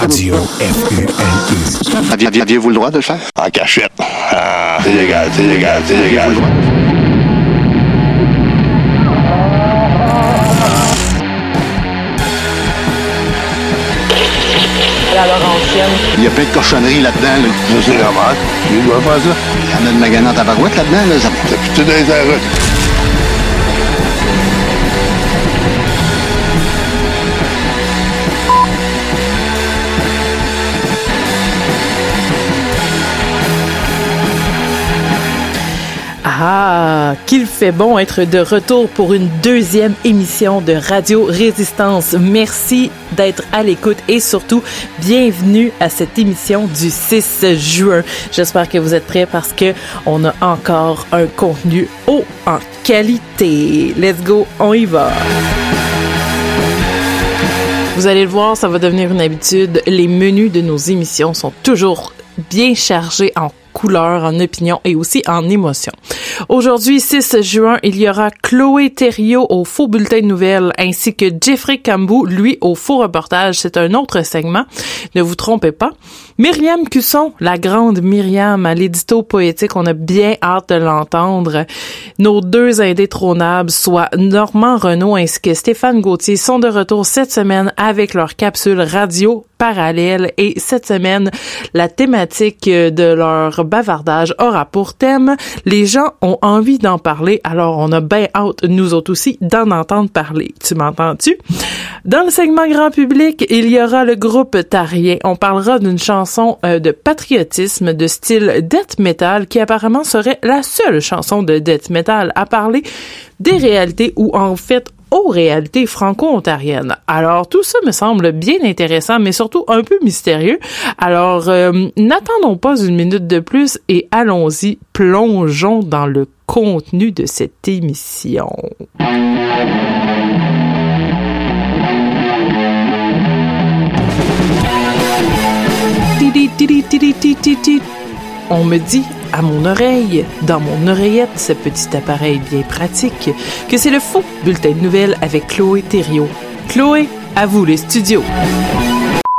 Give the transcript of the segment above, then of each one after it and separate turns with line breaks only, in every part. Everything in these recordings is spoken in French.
Radio.
Aviez- Aviez-vous le droit de le faire?
En cachette. Ah, c'est légal, c'est légal, c'est légal.
la Laurentienne.
Il y a plein de cochonneries là-dedans. Là.
Ça, c'est normal. Il doit faire ça.
Il y en a de magasin en tabarouette là-dedans. Là. Ça-
T'as plutôt dans
Ah, qu'il fait bon être de retour pour une deuxième émission de Radio Résistance. Merci d'être à l'écoute et surtout, bienvenue à cette émission du 6 juin. J'espère que vous êtes prêts parce que on a encore un contenu haut en qualité. Let's go, on y va. Vous allez le voir, ça va devenir une habitude. Les menus de nos émissions sont toujours bien chargés en couleurs, en opinions et aussi en émotions. Aujourd'hui, 6 juin, il y aura Chloé Thériault au Faux Bulletin de Nouvelles ainsi que Jeffrey Cambou, lui, au Faux Reportage. C'est un autre segment. Ne vous trompez pas. Myriam Cusson, la grande Myriam à l'édito poétique, on a bien hâte de l'entendre. Nos deux indétrônables, soit Normand Renault ainsi que Stéphane Gauthier, sont de retour cette semaine avec leur capsule radio parallèle et cette semaine, la thématique de leur bavardage aura pour thème les gens ont envie d'en parler, alors on a bien hâte, nous autres aussi, d'en entendre parler. Tu m'entends-tu? Dans le segment grand public, il y aura le groupe Tarien. On parlera d'une chanson euh, de patriotisme de style death metal qui apparemment serait la seule chanson de death metal à parler des réalités ou en fait aux réalités franco-ontariennes. Alors tout ça me semble bien intéressant, mais surtout un peu mystérieux. Alors euh, n'attendons pas une minute de plus et allons-y, plongeons dans le contenu de cette émission. On me dit à mon oreille, dans mon oreillette, ce petit appareil bien pratique, que c'est le faux bulletin de nouvelles avec Chloé Thériault. Chloé, à vous les studios.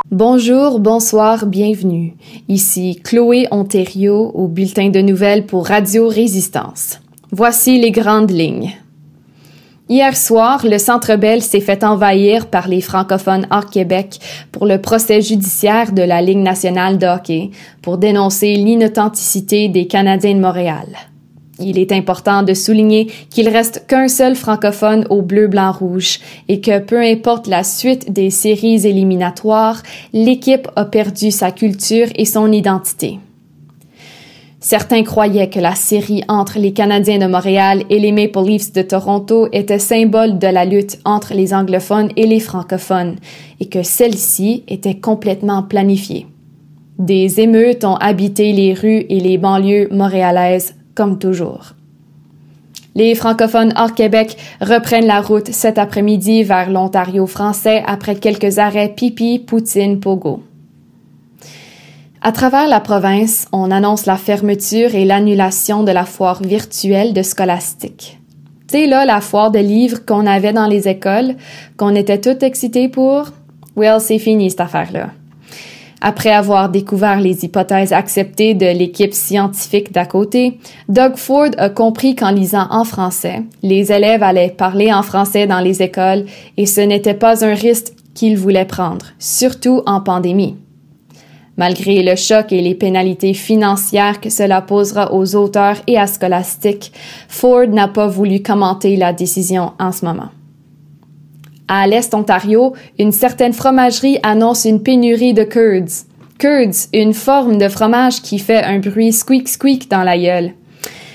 Bonjour, bonsoir, bienvenue. Ici Chloé Ontario au bulletin de nouvelles pour Radio Résistance. Voici les grandes lignes. Hier soir, le Centre Bell s'est fait envahir par les francophones hors Québec pour le procès judiciaire de la Ligue nationale de hockey pour dénoncer l'inauthenticité des Canadiens de Montréal. Il est important de souligner qu'il reste qu'un seul francophone au bleu, blanc, rouge et que peu importe la suite des séries éliminatoires, l'équipe a perdu sa culture et son identité. Certains croyaient que la série entre les Canadiens de Montréal et les Maple Leafs de Toronto était symbole de la lutte entre les anglophones et les francophones et que celle-ci était complètement planifiée. Des émeutes ont habité les rues et les banlieues montréalaises comme toujours. Les francophones hors Québec reprennent la route cet après-midi vers l'Ontario français après quelques arrêts pipi, poutine, pogo. À travers la province, on annonce la fermeture et l'annulation de la foire virtuelle de Scholastique. Tu là, la foire de livres qu'on avait dans les écoles, qu'on était tout excités pour, well, c'est fini cette affaire-là. Après avoir découvert les hypothèses acceptées de l'équipe scientifique d'à côté, Doug Ford a compris qu'en lisant en français, les élèves allaient parler en français dans les écoles et ce n'était pas un risque qu'il voulait prendre, surtout en pandémie. Malgré le choc et les pénalités financières que cela posera aux auteurs et à Scholastic, Ford n'a pas voulu commenter la décision en ce moment. À l'Est Ontario, une certaine fromagerie annonce une pénurie de curds. Curds, une forme de fromage qui fait un bruit squeak squeak dans la.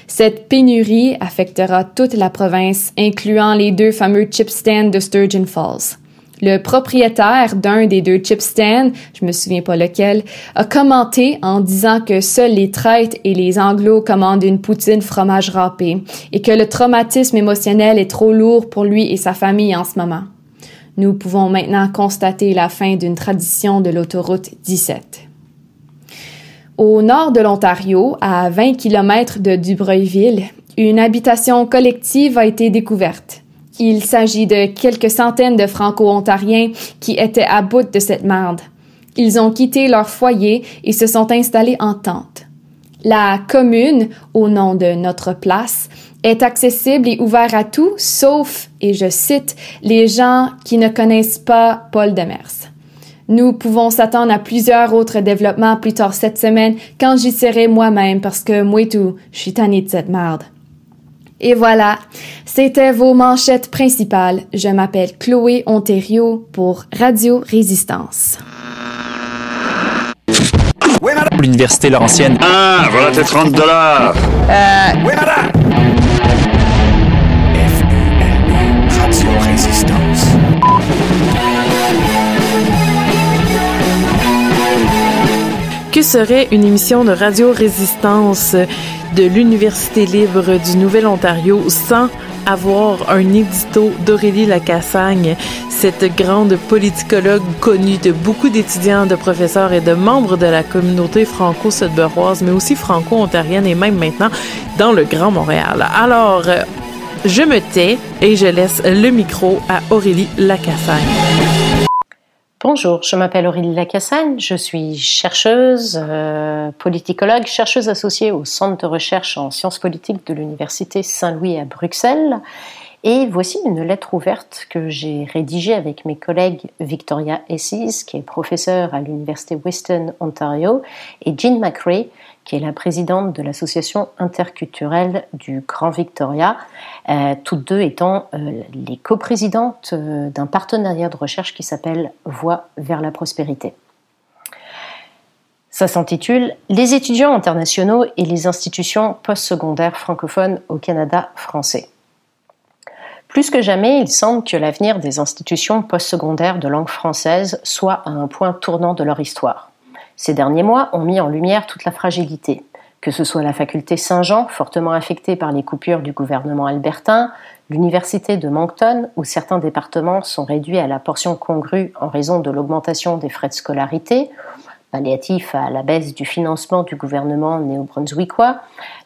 Cette pénurie affectera toute la province, incluant les deux fameux chip stands de Sturgeon Falls. Le propriétaire d'un des deux chip stands, je me souviens pas lequel, a commenté en disant que seuls les traites et les anglos commandent une poutine fromage râpé et que le traumatisme émotionnel est trop lourd pour lui et sa famille en ce moment. Nous pouvons maintenant constater la fin d'une tradition de l'autoroute 17. Au nord de l'Ontario, à 20 km de Dubreuilville, une habitation collective a été découverte Il s'agit de quelques centaines de Franco-Ontariens qui étaient à bout de cette merde. Ils ont quitté leur foyer et se sont installés en tente. La commune, au nom de notre place, est accessible et ouvert à tous, sauf, et je cite, les gens qui ne connaissent pas Paul Demers. Nous pouvons s'attendre à plusieurs autres développements plus tard cette semaine quand j'y serai moi-même parce que moi tout, je suis tannée de cette merde. Et voilà, c'était vos manchettes principales. Je m'appelle Chloé Ontario pour Radio Résistance.
L'université Laurentienne.
Ah, voilà tes 30 dollars.
Oui, madame! Radio Résistance.
Que serait une émission de Radio Résistance? De l'Université libre du Nouvel-Ontario sans avoir un édito d'Aurélie Lacassagne, cette grande politicologue connue de beaucoup d'étudiants, de professeurs et de membres de la communauté franco-sudburoise, mais aussi franco-ontarienne et même maintenant dans le Grand Montréal. Alors, je me tais et je laisse le micro à Aurélie Lacassagne.
Bonjour, je m'appelle Aurélie Lacassagne, je suis chercheuse, euh, politicologue, chercheuse associée au Centre de recherche en sciences politiques de l'Université Saint-Louis à Bruxelles. Et voici une lettre ouverte que j'ai rédigée avec mes collègues Victoria Essis, qui est professeure à l'Université Western Ontario, et Jean McRae, qui est la présidente de l'association interculturelle du Grand Victoria, euh, toutes deux étant euh, les coprésidentes euh, d'un partenariat de recherche qui s'appelle Voix vers la prospérité. Ça s'intitule Les étudiants internationaux et les institutions postsecondaires francophones au Canada français. Plus que jamais, il semble que l'avenir des institutions postsecondaires de langue française soit à un point tournant de leur histoire. Ces derniers mois ont mis en lumière toute la fragilité, que ce soit la faculté Saint-Jean, fortement affectée par les coupures du gouvernement albertain, l'université de Moncton, où certains départements sont réduits à la portion congrue en raison de l'augmentation des frais de scolarité, palliatif à la baisse du financement du gouvernement néo-brunswickois,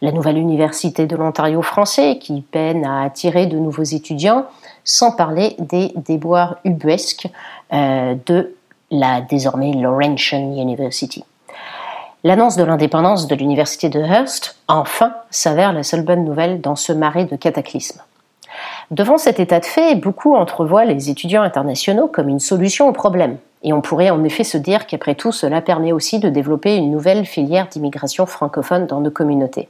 la nouvelle université de l'Ontario français qui peine à attirer de nouveaux étudiants, sans parler des déboires ubuesques euh, de la désormais Laurentian University. L'annonce de l'indépendance de l'université de Hearst, enfin, s'avère la seule bonne nouvelle dans ce marais de cataclysmes. Devant cet état de fait, beaucoup entrevoient les étudiants internationaux comme une solution au problème. Et on pourrait en effet se dire qu'après tout, cela permet aussi de développer une nouvelle filière d'immigration francophone dans nos communautés.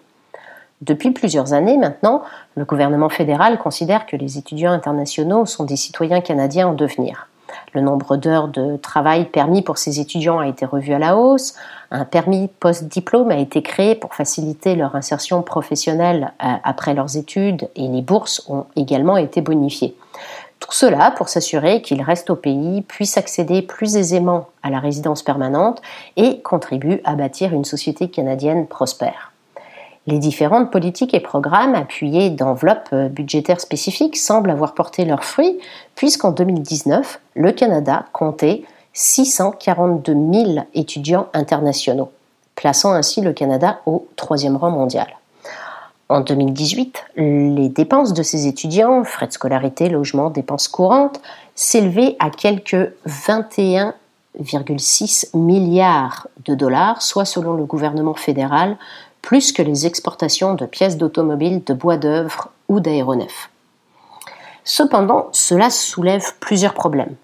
Depuis plusieurs années maintenant, le gouvernement fédéral considère que les étudiants internationaux sont des citoyens canadiens en devenir. Le nombre d'heures de travail permis pour ces étudiants a été revu à la hausse. Un permis post-diplôme a été créé pour faciliter leur insertion professionnelle euh, après leurs études et les bourses ont également été bonifiées. Tout cela pour s'assurer qu'ils restent au pays, puissent accéder plus aisément à la résidence permanente et contribuent à bâtir une société canadienne prospère. Les différentes politiques et programmes appuyés d'enveloppes euh, budgétaires spécifiques semblent avoir porté leurs fruits, puisqu'en 2019, le Canada comptait 642 000 étudiants internationaux, plaçant ainsi le Canada au troisième rang mondial. En 2018, les dépenses de ces étudiants, frais de scolarité, logement, dépenses courantes, s'élevaient à quelques 21,6 milliards de dollars, soit selon le gouvernement fédéral, plus que les exportations de pièces d'automobiles, de bois d'œuvre ou d'aéronefs. Cependant, cela soulève plusieurs problèmes.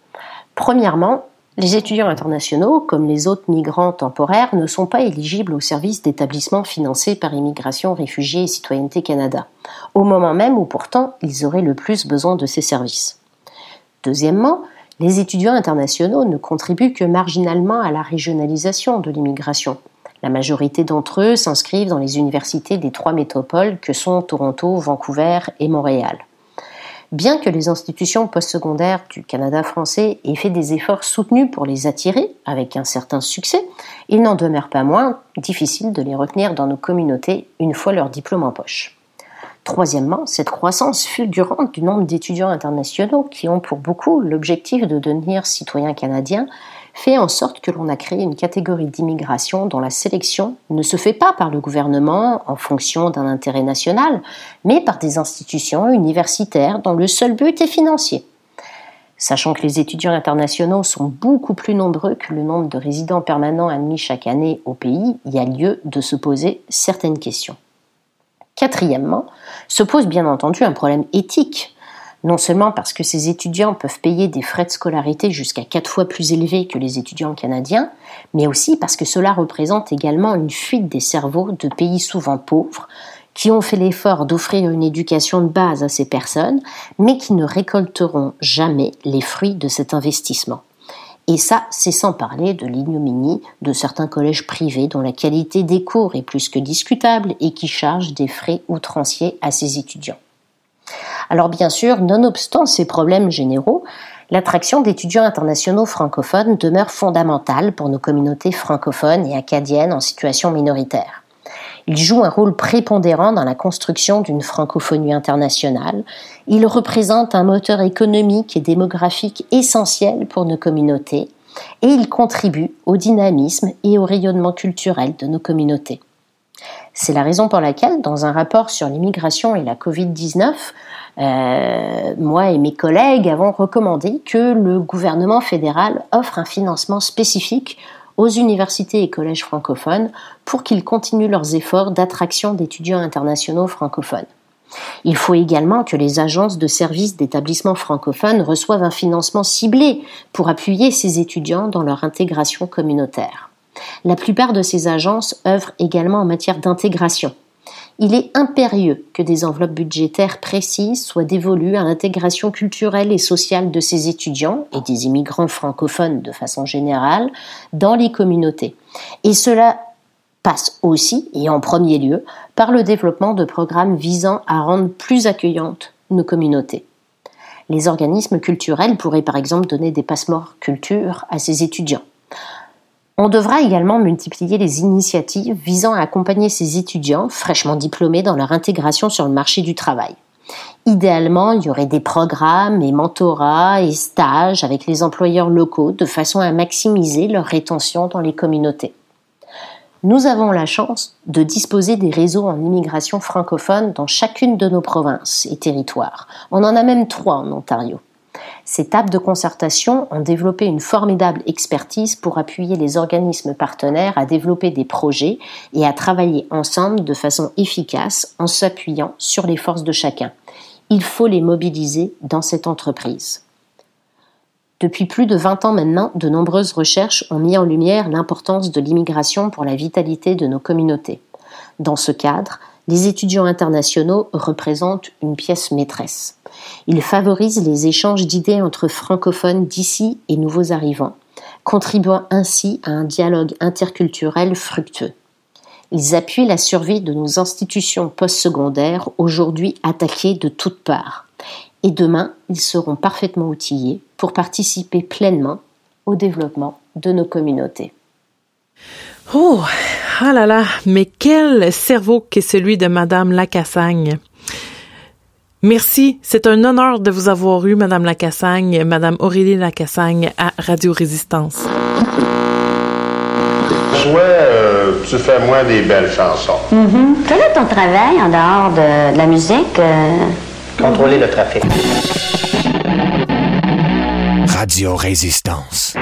Premièrement, les étudiants internationaux, comme les autres migrants temporaires, ne sont pas éligibles au service d'établissements financés par Immigration, Réfugiés et Citoyenneté Canada, au moment même où pourtant ils auraient le plus besoin de ces services. Deuxièmement, les étudiants internationaux ne contribuent que marginalement à la régionalisation de l'immigration. La majorité d'entre eux s'inscrivent dans les universités des trois métropoles que sont Toronto, Vancouver et Montréal. Bien que les institutions postsecondaires du Canada français aient fait des efforts soutenus pour les attirer, avec un certain succès, il n'en demeure pas moins difficile de les retenir dans nos communautés une fois leur diplôme en poche. Troisièmement, cette croissance fulgurante du nombre d'étudiants internationaux qui ont pour beaucoup l'objectif de devenir citoyens canadiens fait en sorte que l'on a créé une catégorie d'immigration dont la sélection ne se fait pas par le gouvernement en fonction d'un intérêt national, mais par des institutions universitaires dont le seul but est financier. Sachant que les étudiants internationaux sont beaucoup plus nombreux que le nombre de résidents permanents admis chaque année au pays, il y a lieu de se poser certaines questions. Quatrièmement, se pose bien entendu un problème éthique non seulement parce que ces étudiants peuvent payer des frais de scolarité jusqu'à quatre fois plus élevés que les étudiants canadiens, mais aussi parce que cela représente également une fuite des cerveaux de pays souvent pauvres, qui ont fait l'effort d'offrir une éducation de base à ces personnes, mais qui ne récolteront jamais les fruits de cet investissement. Et ça, c'est sans parler de l'ignominie de certains collèges privés dont la qualité des cours est plus que discutable et qui chargent des frais outranciers à ces étudiants. Alors bien sûr, nonobstant ces problèmes généraux, l'attraction d'étudiants internationaux francophones demeure fondamentale pour nos communautés francophones et acadiennes en situation minoritaire. Ils jouent un rôle prépondérant dans la construction d'une francophonie internationale. Ils représentent un moteur économique et démographique essentiel pour nos communautés et ils contribuent au dynamisme et au rayonnement culturel de nos communautés. C'est la raison pour laquelle, dans un rapport sur l'immigration et la Covid-19, euh, moi et mes collègues avons recommandé que le gouvernement fédéral offre un financement spécifique aux universités et collèges francophones pour qu'ils continuent leurs efforts d'attraction d'étudiants internationaux francophones. Il faut également que les agences de services d'établissements francophones reçoivent un financement ciblé pour appuyer ces étudiants dans leur intégration communautaire. La plupart de ces agences œuvrent également en matière d'intégration, il est impérieux que des enveloppes budgétaires précises soient dévolues à l'intégration culturelle et sociale de ces étudiants et des immigrants francophones de façon générale dans les communautés. Et cela passe aussi, et en premier lieu, par le développement de programmes visant à rendre plus accueillantes nos communautés. Les organismes culturels pourraient par exemple donner des passeports culture à ces étudiants. On devra également multiplier les initiatives visant à accompagner ces étudiants fraîchement diplômés dans leur intégration sur le marché du travail. Idéalement, il y aurait des programmes et mentorats et stages avec les employeurs locaux de façon à maximiser leur rétention dans les communautés. Nous avons la chance de disposer des réseaux en immigration francophone dans chacune de nos provinces et territoires. On en a même trois en Ontario. Ces tables de concertation ont développé une formidable expertise pour appuyer les organismes partenaires à développer des projets et à travailler ensemble de façon efficace en s'appuyant sur les forces de chacun. Il faut les mobiliser dans cette entreprise. Depuis plus de 20 ans maintenant, de nombreuses recherches ont mis en lumière l'importance de l'immigration pour la vitalité de nos communautés. Dans ce cadre, les étudiants internationaux représentent une pièce maîtresse. Ils favorisent les échanges d'idées entre francophones d'ici et nouveaux arrivants, contribuant ainsi à un dialogue interculturel fructueux. Ils appuient la survie de nos institutions postsecondaires aujourd'hui attaquées de toutes parts. Et demain, ils seront parfaitement outillés pour participer pleinement au développement de nos communautés.
Oh, ah là là, mais quel cerveau qu'est celui de Madame Lacassagne. Merci, c'est un honneur de vous avoir eu, Madame Lacassagne, Madame Aurélie Lacassagne à Radio Résistance.
Soit euh, tu fais moins des belles chansons.
Mm-hmm. Quel est ton travail en dehors de, de la musique? euh?
Contrôler le trafic.
Radio Résistance.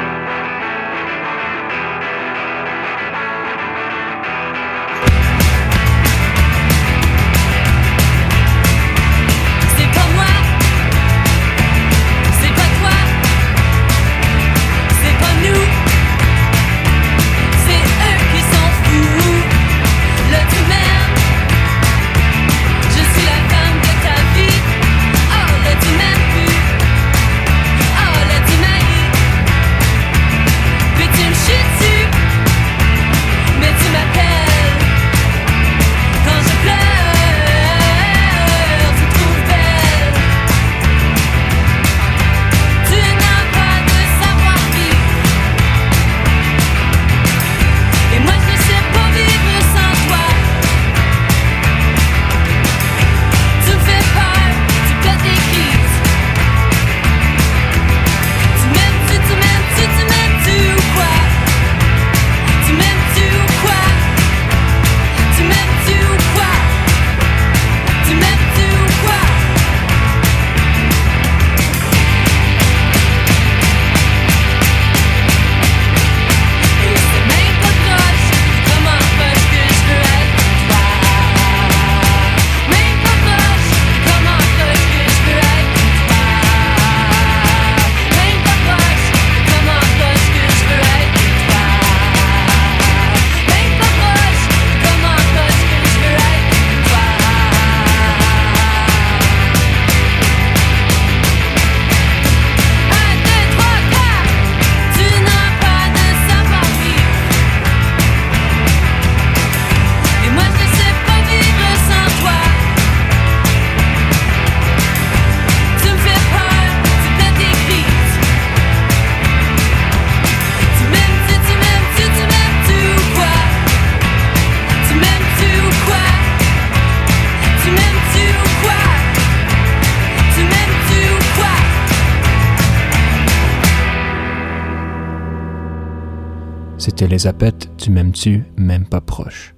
C'était les apettes du M'aimes-tu, même pas proche.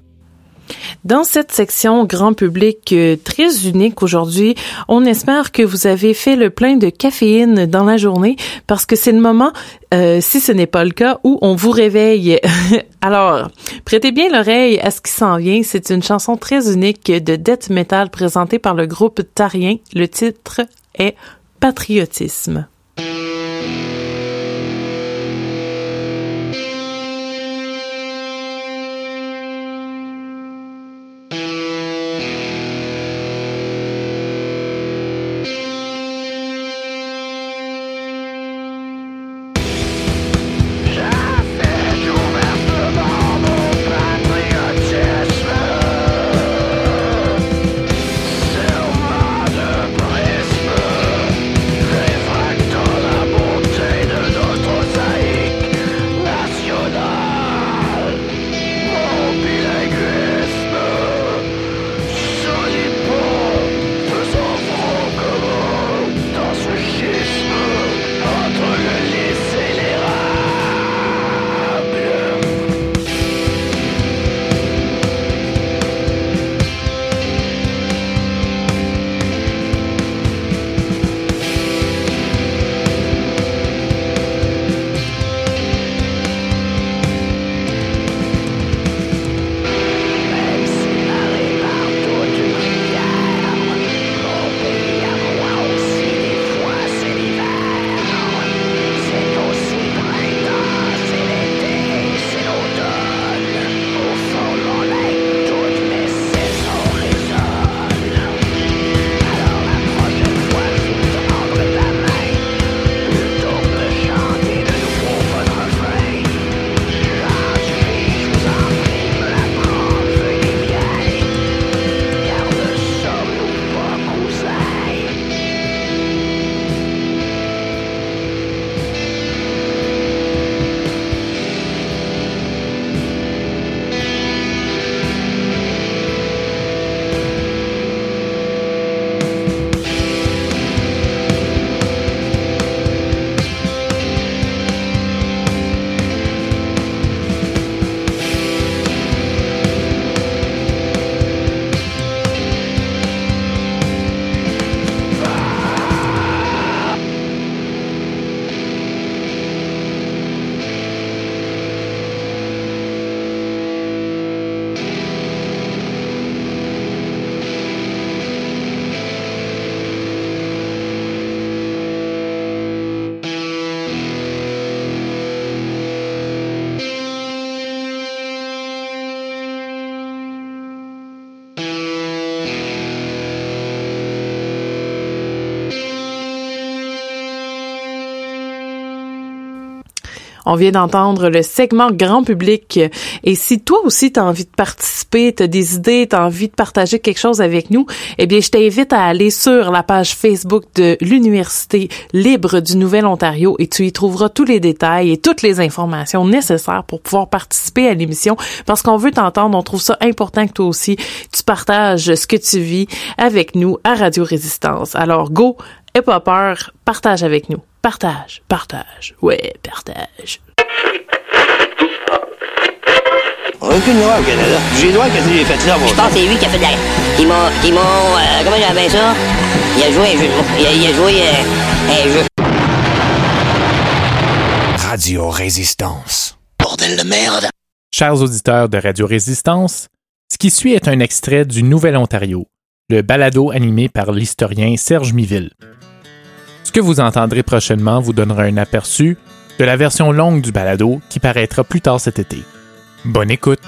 Dans cette section grand public euh, très unique aujourd'hui, on espère que vous avez fait le plein de caféine dans la journée parce que c'est le moment, euh, si ce n'est pas le cas, où on vous réveille. Alors, prêtez bien l'oreille à ce qui s'en vient. C'est une chanson très unique de death metal présentée par le groupe Tarien. Le titre est Patriotisme. On vient d'entendre le segment grand public. Et si toi aussi tu as envie de participer, tu as des idées, tu as envie de partager quelque chose avec nous, eh bien, je t'invite à aller sur la page Facebook de l'Université libre du Nouvel-Ontario et tu y trouveras tous les détails et toutes les informations nécessaires pour pouvoir participer à l'émission parce qu'on veut t'entendre. On trouve ça important que toi aussi, tu partages ce que tu vis avec nous à Radio Résistance. Alors, go, aie pas peur, partage avec nous. Partage, partage, ouais, partage.
Aucune loi au Canada. J'ai droit qu'est-ce que j'ai fait là, moi.
Je pense que c'est lui qui a fait de la... Qui m'a... Qui m'a... euh, comment j'appelle ça? Il a joué un jeu de mots. Il a, il a joué euh, un jeu.
Radio Résistance.
Bordel de merde.
Chers auditeurs de Radio Résistance, ce qui suit est un extrait du Nouvel Ontario, le balado animé par l'historien Serge Miville. Ce que vous entendrez prochainement vous donnera un aperçu de la version longue du balado qui paraîtra plus tard cet été. Bonne écoute!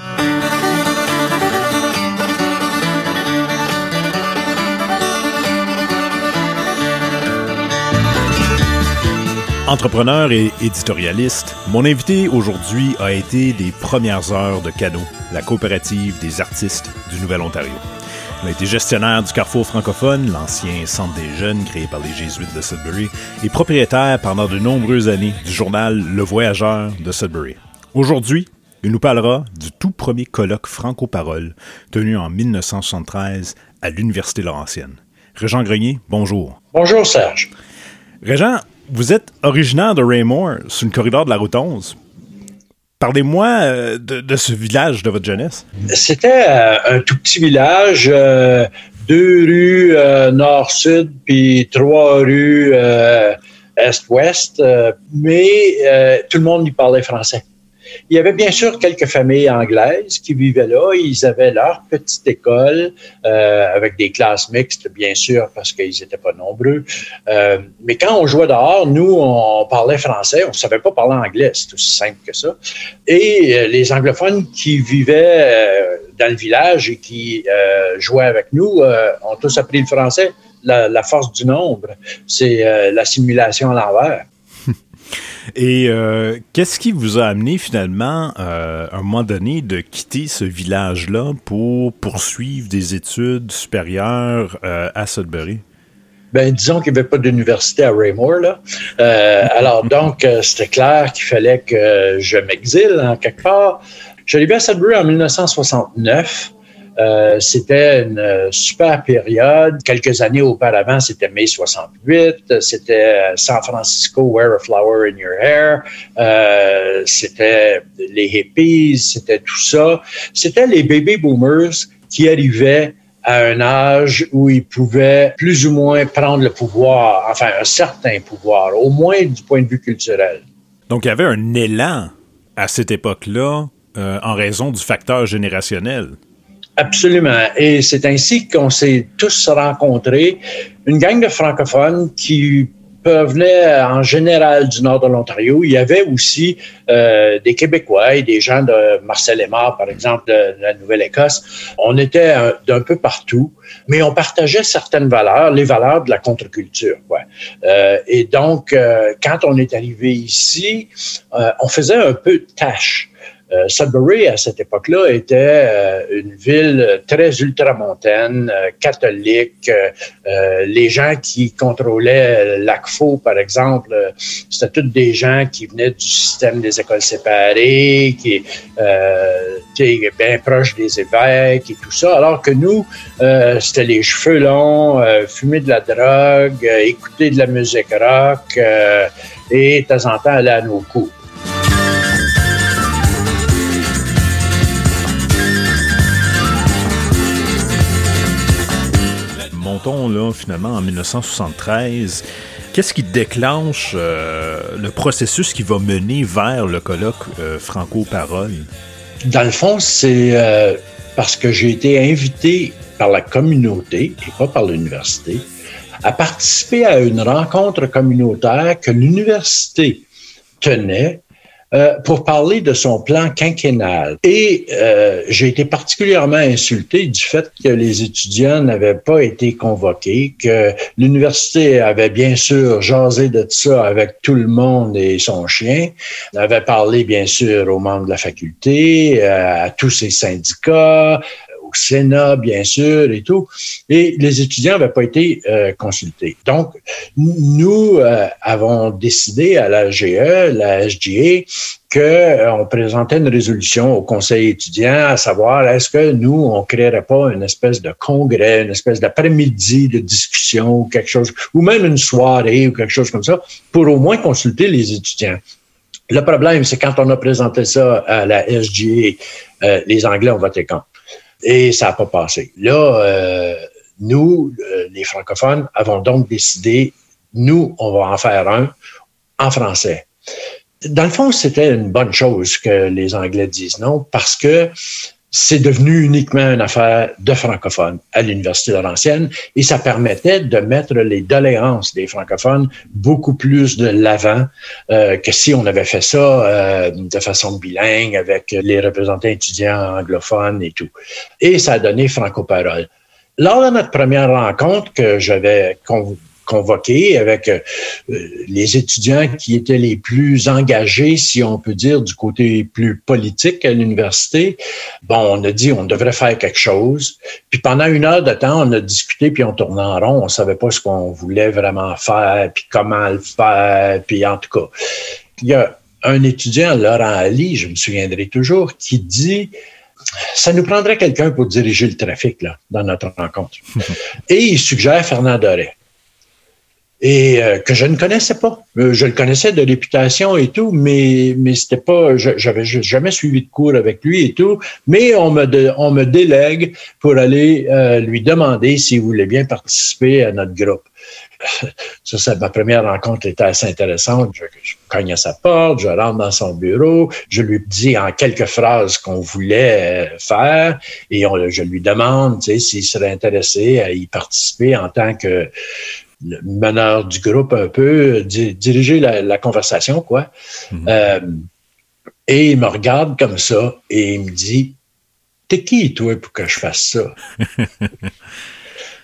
Entrepreneur et éditorialiste, mon invité aujourd'hui a été des premières heures de Cano, la coopérative des artistes du Nouvel-Ontario. Il a été gestionnaire du Carrefour francophone, l'ancien centre des jeunes créé par les Jésuites de Sudbury, et propriétaire pendant de nombreuses années du journal Le Voyageur de Sudbury. Aujourd'hui, il nous parlera du tout premier colloque franco-parole tenu en 1973 à l'Université Laurentienne. Régent Grenier, bonjour.
Bonjour Serge.
Régent, vous êtes originaire de Raymore, sur le corridor de la route 11. Parlez-moi euh, de, ce village de votre jeunesse.
C'était euh, un tout petit village, euh, deux rues nord-sud, puis trois rues est-ouest, mais tout le monde y parlait français. Il y avait bien sûr quelques familles anglaises qui vivaient là. Ils avaient leur petite école euh, avec des classes mixtes, bien sûr, parce qu'ils n'étaient pas nombreux. Euh, mais quand on jouait dehors, nous, on parlait français. On ne savait pas parler anglais. C'est aussi simple que ça. Et euh, les anglophones qui vivaient euh, dans le village et qui euh, jouaient avec nous ont tous appris le français. La, force du nombre, c'est la simulation à l'envers.
Et euh, qu'est-ce qui vous a amené finalement, euh, à un moment donné, de quitter ce village-là pour poursuivre des études supérieures euh, à Sudbury?
Ben, disons qu'il n'y avait pas d'université à Raymore, là. Alors, donc, c'était clair qu'il fallait que je m'exile en quelque part. Je suis arrivé à Sudbury en 1969. Euh, c'était une euh, super période. Quelques années auparavant, c'était mai 68. C'était euh, San Francisco, Wear a Flower in Your Hair. C'était les hippies, c'était tout ça. C'était les baby boomers qui arrivaient à un âge où ils pouvaient plus ou moins prendre le pouvoir, enfin un certain pouvoir, au moins du point de vue culturel.
Donc, il y avait un élan à cette époque-là en raison du facteur générationnel.
Absolument. Et c'est ainsi qu'on s'est tous rencontrés. Une gang de francophones qui venaient en général du nord de l'Ontario. Il y avait aussi euh, des Québécois et des gens de Marcel Aymar, par exemple, de, la Nouvelle-Écosse. On était un- d'un peu partout, mais on partageait certaines valeurs, les valeurs de la contre-culture. Euh, et donc, euh, quand on est arrivé ici, euh, on faisait un peu de tâche. Euh, Sudbury, à cette époque-là, était euh, une ville très ultramontaine, euh, catholique. Euh, les gens qui contrôlaient l'ACFO, par exemple, c'était tous des gens qui venaient du système des écoles séparées, qui étaient bien proches des évêques et tout ça, alors que nous, c'était les cheveux longs, fumer de la drogue, écouter de la musique rock et de temps en temps aller à nos coups.
Montons là finalement en 1973. Qu'est-ce qui déclenche euh, le processus qui va mener vers le colloque euh, Franco-Parole?
Dans le fond, c'est euh, parce que j'ai été invité par la communauté et pas par l'université à participer à une rencontre communautaire que l'université tenait euh, pour parler de son plan quinquennal. Et euh, j'ai été particulièrement insulté du fait que les étudiants n'avaient pas été convoqués, que l'université avait bien sûr jasé de ça avec tout le monde et son chien, avait parlé bien sûr aux membres de la faculté, euh, à tous ses syndicats, Sénat, bien sûr, et tout. Et les étudiants n'avaient pas été euh, consultés. Donc, nous euh, avons décidé à la GE, la SGA, qu'on présentait une résolution au conseil étudiant à savoir est-ce que nous, on créerait pas une espèce de congrès, une espèce d'après-midi de discussion ou quelque chose, ou même une soirée ou quelque chose comme ça, pour au moins consulter les étudiants. Le problème, c'est quand on a présenté ça à la SGA, euh, les Anglais ont voté contre. Et ça n'a pas passé. Là, euh, nous, euh, les francophones, avons donc décidé, nous, on va en faire un en français. Dans le fond, c'était une bonne chose que les Anglais disent non parce que c'est devenu uniquement une affaire de francophones à l'Université Laurentienne et ça permettait de mettre les doléances des francophones beaucoup plus de l'avant euh, que si on avait fait ça euh, de façon bilingue avec les représentants étudiants anglophones et tout. Et ça a donné Franco-Parole. Lors de notre première rencontre que j'avais con convoqué avec euh, les étudiants qui étaient les plus engagés, si on peut dire, du côté plus politique à l'université. Bon, on a dit on devrait faire quelque chose. Puis pendant une heure de temps, on a discuté puis on tournait en rond. On savait pas ce qu'on voulait vraiment faire, puis comment le faire, puis en tout cas. Il y a un étudiant, Laurent Ali, je me souviendrai toujours, qui dit ça nous prendrait quelqu'un pour diriger le trafic là, dans notre rencontre. Et il suggère Fernand Doré. Et euh, que je ne connaissais pas. Euh, je le connaissais de réputation et tout, mais mais c'était pas, j'avais jamais suivi de cours avec lui et tout. Mais on me on me délègue pour aller euh, lui demander s'il voulait bien participer à notre groupe. Ça, c'est ma première rencontre était assez intéressante. Je, cogne à sa porte, je rentre dans son bureau, je lui dis en quelques phrases qu'on voulait faire et je lui demande tu sais, s'il serait intéressé à y participer en tant que le meneur du groupe un peu, di- diriger la, la conversation, quoi. Euh, et il me regarde comme ça et il me dit T'es qui, toi, pour que je fasse ça?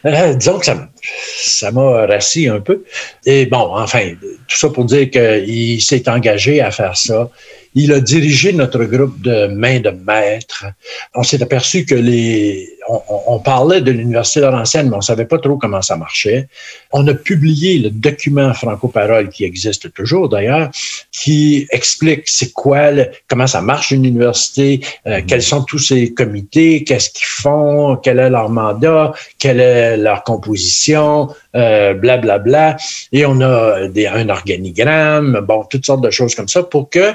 Euh, disons que ça m'a rassis un peu. Et bon, enfin, tout ça pour dire qu'il s'est engagé à faire ça. Il a dirigé notre groupe de main de maître. On s'est aperçu que les, on, on- parlait de l'Université Laurentienne, mais on savait pas trop comment ça marchait. On a publié le document Franco-Parole qui existe toujours d'ailleurs, qui explique c'est quoi, le- comment ça marche une université, euh, quels sont tous ces comités, qu'est-ce qu'ils font, quel est leur mandat, quelle est leur composition, euh, bla bla bla. Et on a des, un organigramme, bon, toutes sortes de choses comme ça pour que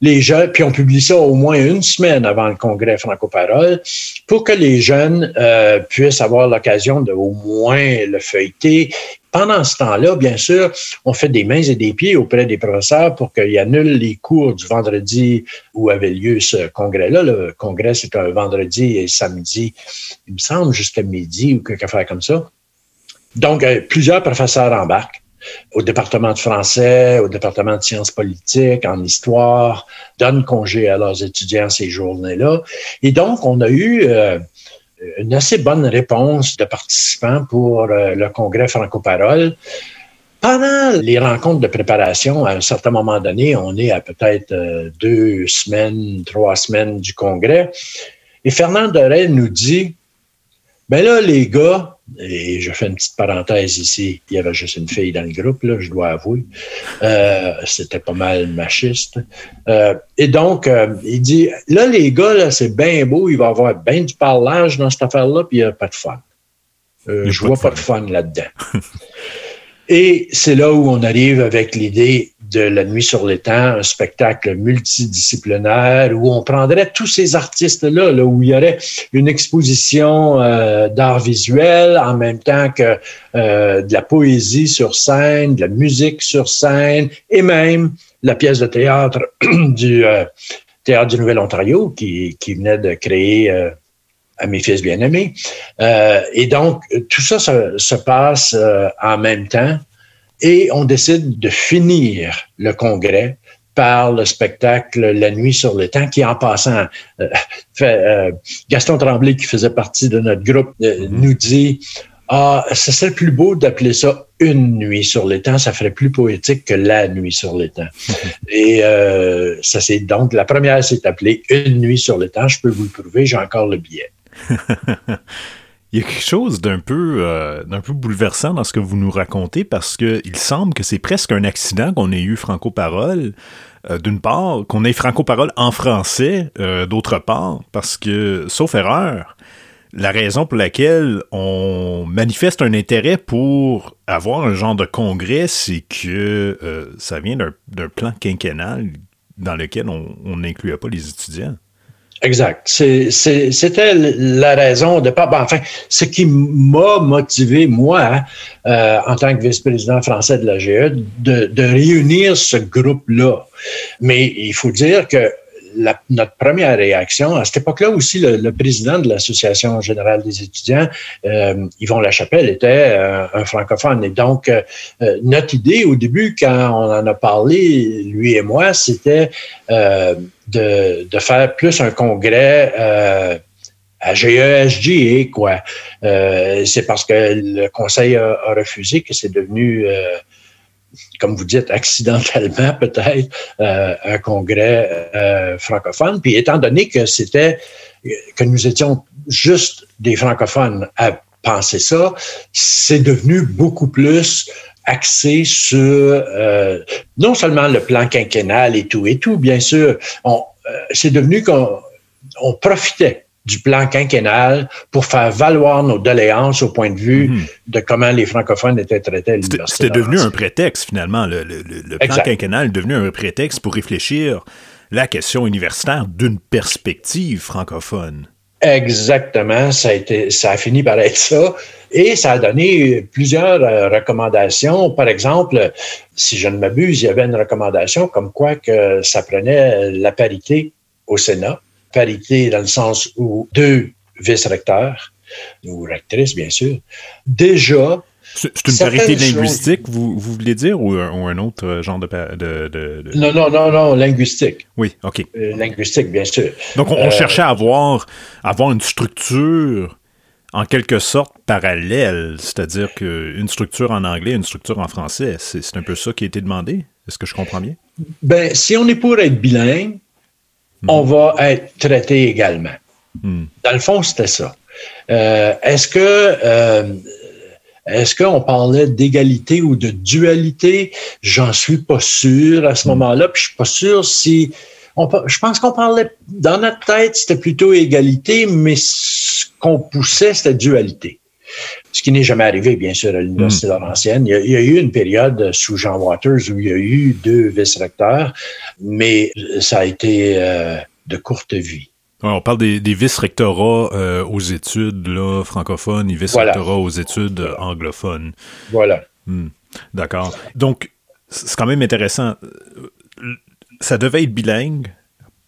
les jeunes, puis on publie ça au moins une semaine avant le congrès Franco-Parole, pour que les jeunes euh, puissent avoir l'occasion de au moins le feuilleter. Pendant ce temps-là, bien sûr, on fait des mains et des pieds auprès des professeurs pour qu'ils annulent les cours du vendredi où avait lieu ce congrès-là. Le congrès, c'est un vendredi et samedi, il me semble, jusqu'à midi ou quelque chose comme ça. Donc, euh, plusieurs professeurs embarquent au département de français, au département de sciences politiques, en histoire, donnent congé à leurs étudiants ces journées-là. Et donc, on a eu euh, une assez bonne réponse de participants pour euh, le congrès Franco-Parole. Pendant les rencontres de préparation, à un certain moment donné, on est à peut-être euh, deux semaines, trois semaines du congrès, et Fernand Dorel nous dit, ben là, les gars, et je fais une petite parenthèse ici, il y avait juste une fille dans le groupe, là, je dois avouer. Euh, C'était pas mal machiste. Euh, et donc, euh, il dit, là, les gars, c'est bien beau, il va y avoir bien du parlage dans cette affaire-là, puis il n'y a pas de fun. Je vois pas de fun là-dedans. Et c'est là où on arrive avec l'idée de La Nuit sur l'étang, un spectacle multidisciplinaire où on prendrait tous ces artistes-là, là, où il y aurait une exposition euh, d'art visuel en même temps que euh, de la poésie sur scène, de la musique sur scène et même la pièce de théâtre du euh, Théâtre du Nouvel-Ontario qui, qui venait de créer à mes fils bien-aimés. Et donc, tout ça se, se passe en même temps et on décide de finir le congrès par le spectacle La nuit sur le temps, qui en passant, euh, fait, euh, Gaston Tremblay, qui faisait partie de notre groupe, euh, nous dit Ah, ce serait plus beau d'appeler ça une nuit sur les temps, ça ferait plus poétique que la nuit sur les temps. Et ça c'est donc la première s'est appelée Une nuit sur les temps. Je peux vous le prouver, j'ai encore le billet.
Il y a quelque chose d'un peu, euh, peu bouleversant dans ce que vous nous racontez parce que il semble que c'est presque un accident qu'on ait eu Franco-Parole. euh, D'une part, qu'on ait Franco-Parole en français, euh, d'autre part, parce que, sauf erreur, la raison pour laquelle on manifeste un intérêt pour avoir un genre de congrès, c'est que ça vient d'un plan quinquennal dans lequel on n'incluait pas les étudiants.
Exact. C'était la raison de pas. ben, enfin, ce qui m'a motivé, moi, euh, en tant que vice-président français de la GE, de, de réunir ce groupe-là. Mais il faut dire que la- notre première réaction, à cette époque-là aussi, le, le président de l'Association générale des étudiants, euh, Yvon Lachapelle, était euh, un francophone. Et donc, euh, euh, notre idée au début, quand on en a parlé, lui et moi, c'était euh, de, de faire plus un congrès à GESG, quoi. Euh, c'est parce que le conseil a, a refusé que c'est devenu, euh, comme vous dites, accidentellement peut-être, euh, un congrès euh, francophone. Puis étant donné que c'était que nous étions juste des francophones à penser ça, c'est devenu beaucoup plus axé sur euh, non seulement le plan quinquennal et tout et tout, bien sûr, c'est devenu qu'on on profitait du plan quinquennal pour faire valoir nos doléances au point de vue de comment les francophones étaient traités à l'université.
C'était devenu un prétexte, finalement. Le, le- le- plan quinquennal est devenu un prétexte pour réfléchir la question universitaire d'une perspective francophone.
Exactement, ça a été, ça a fini par être ça, et ça a donné plusieurs euh, recommandations. Par exemple, si je ne m'abuse, il y avait une recommandation comme quoi que ça prenait la parité au Sénat, parité dans le sens où deux vice-recteurs ou rectrices, bien sûr. Déjà,
C'est une parité
choses-
linguistique, vous, vous voulez dire, ou un, ou un autre euh, genre de...
non, non, non, non, linguistique.
Oui, OK.
Euh, linguistique, bien sûr.
Donc, on, on
Euh,
cherchait à avoir, à avoir une structure en quelque sorte parallèle, c'est-à-dire qu'une structure en anglais, une structure en français. C'est c'est un peu ça qui a été demandé? Est-ce que je comprends bien?
Ben, si on est pour être bilingue, on va être traité également. Dans le fond, c'était ça. Euh, est-ce que euh, est-ce qu'on parlait d'égalité ou de dualité? J'en suis pas sûr à ce moment-là. Puis je suis pas sûr si. On, je pense qu'on parlait dans notre tête, c'était plutôt égalité, mais ce qu'on poussait, c'était dualité. Ce qui n'est jamais arrivé, bien sûr, à l'Université Laurentienne. Il y, a, il y a eu une période sous Jean Waters où il y a eu deux vice-recteurs, mais ça a été euh, de courte vie.
Ouais, on parle des, des vice-rectorats euh, aux études là, francophones et vice-rectorats aux études euh, anglophones.
Voilà.
Hmm. D'accord. Donc, c'est quand même intéressant. Euh, Ça devait être bilingue,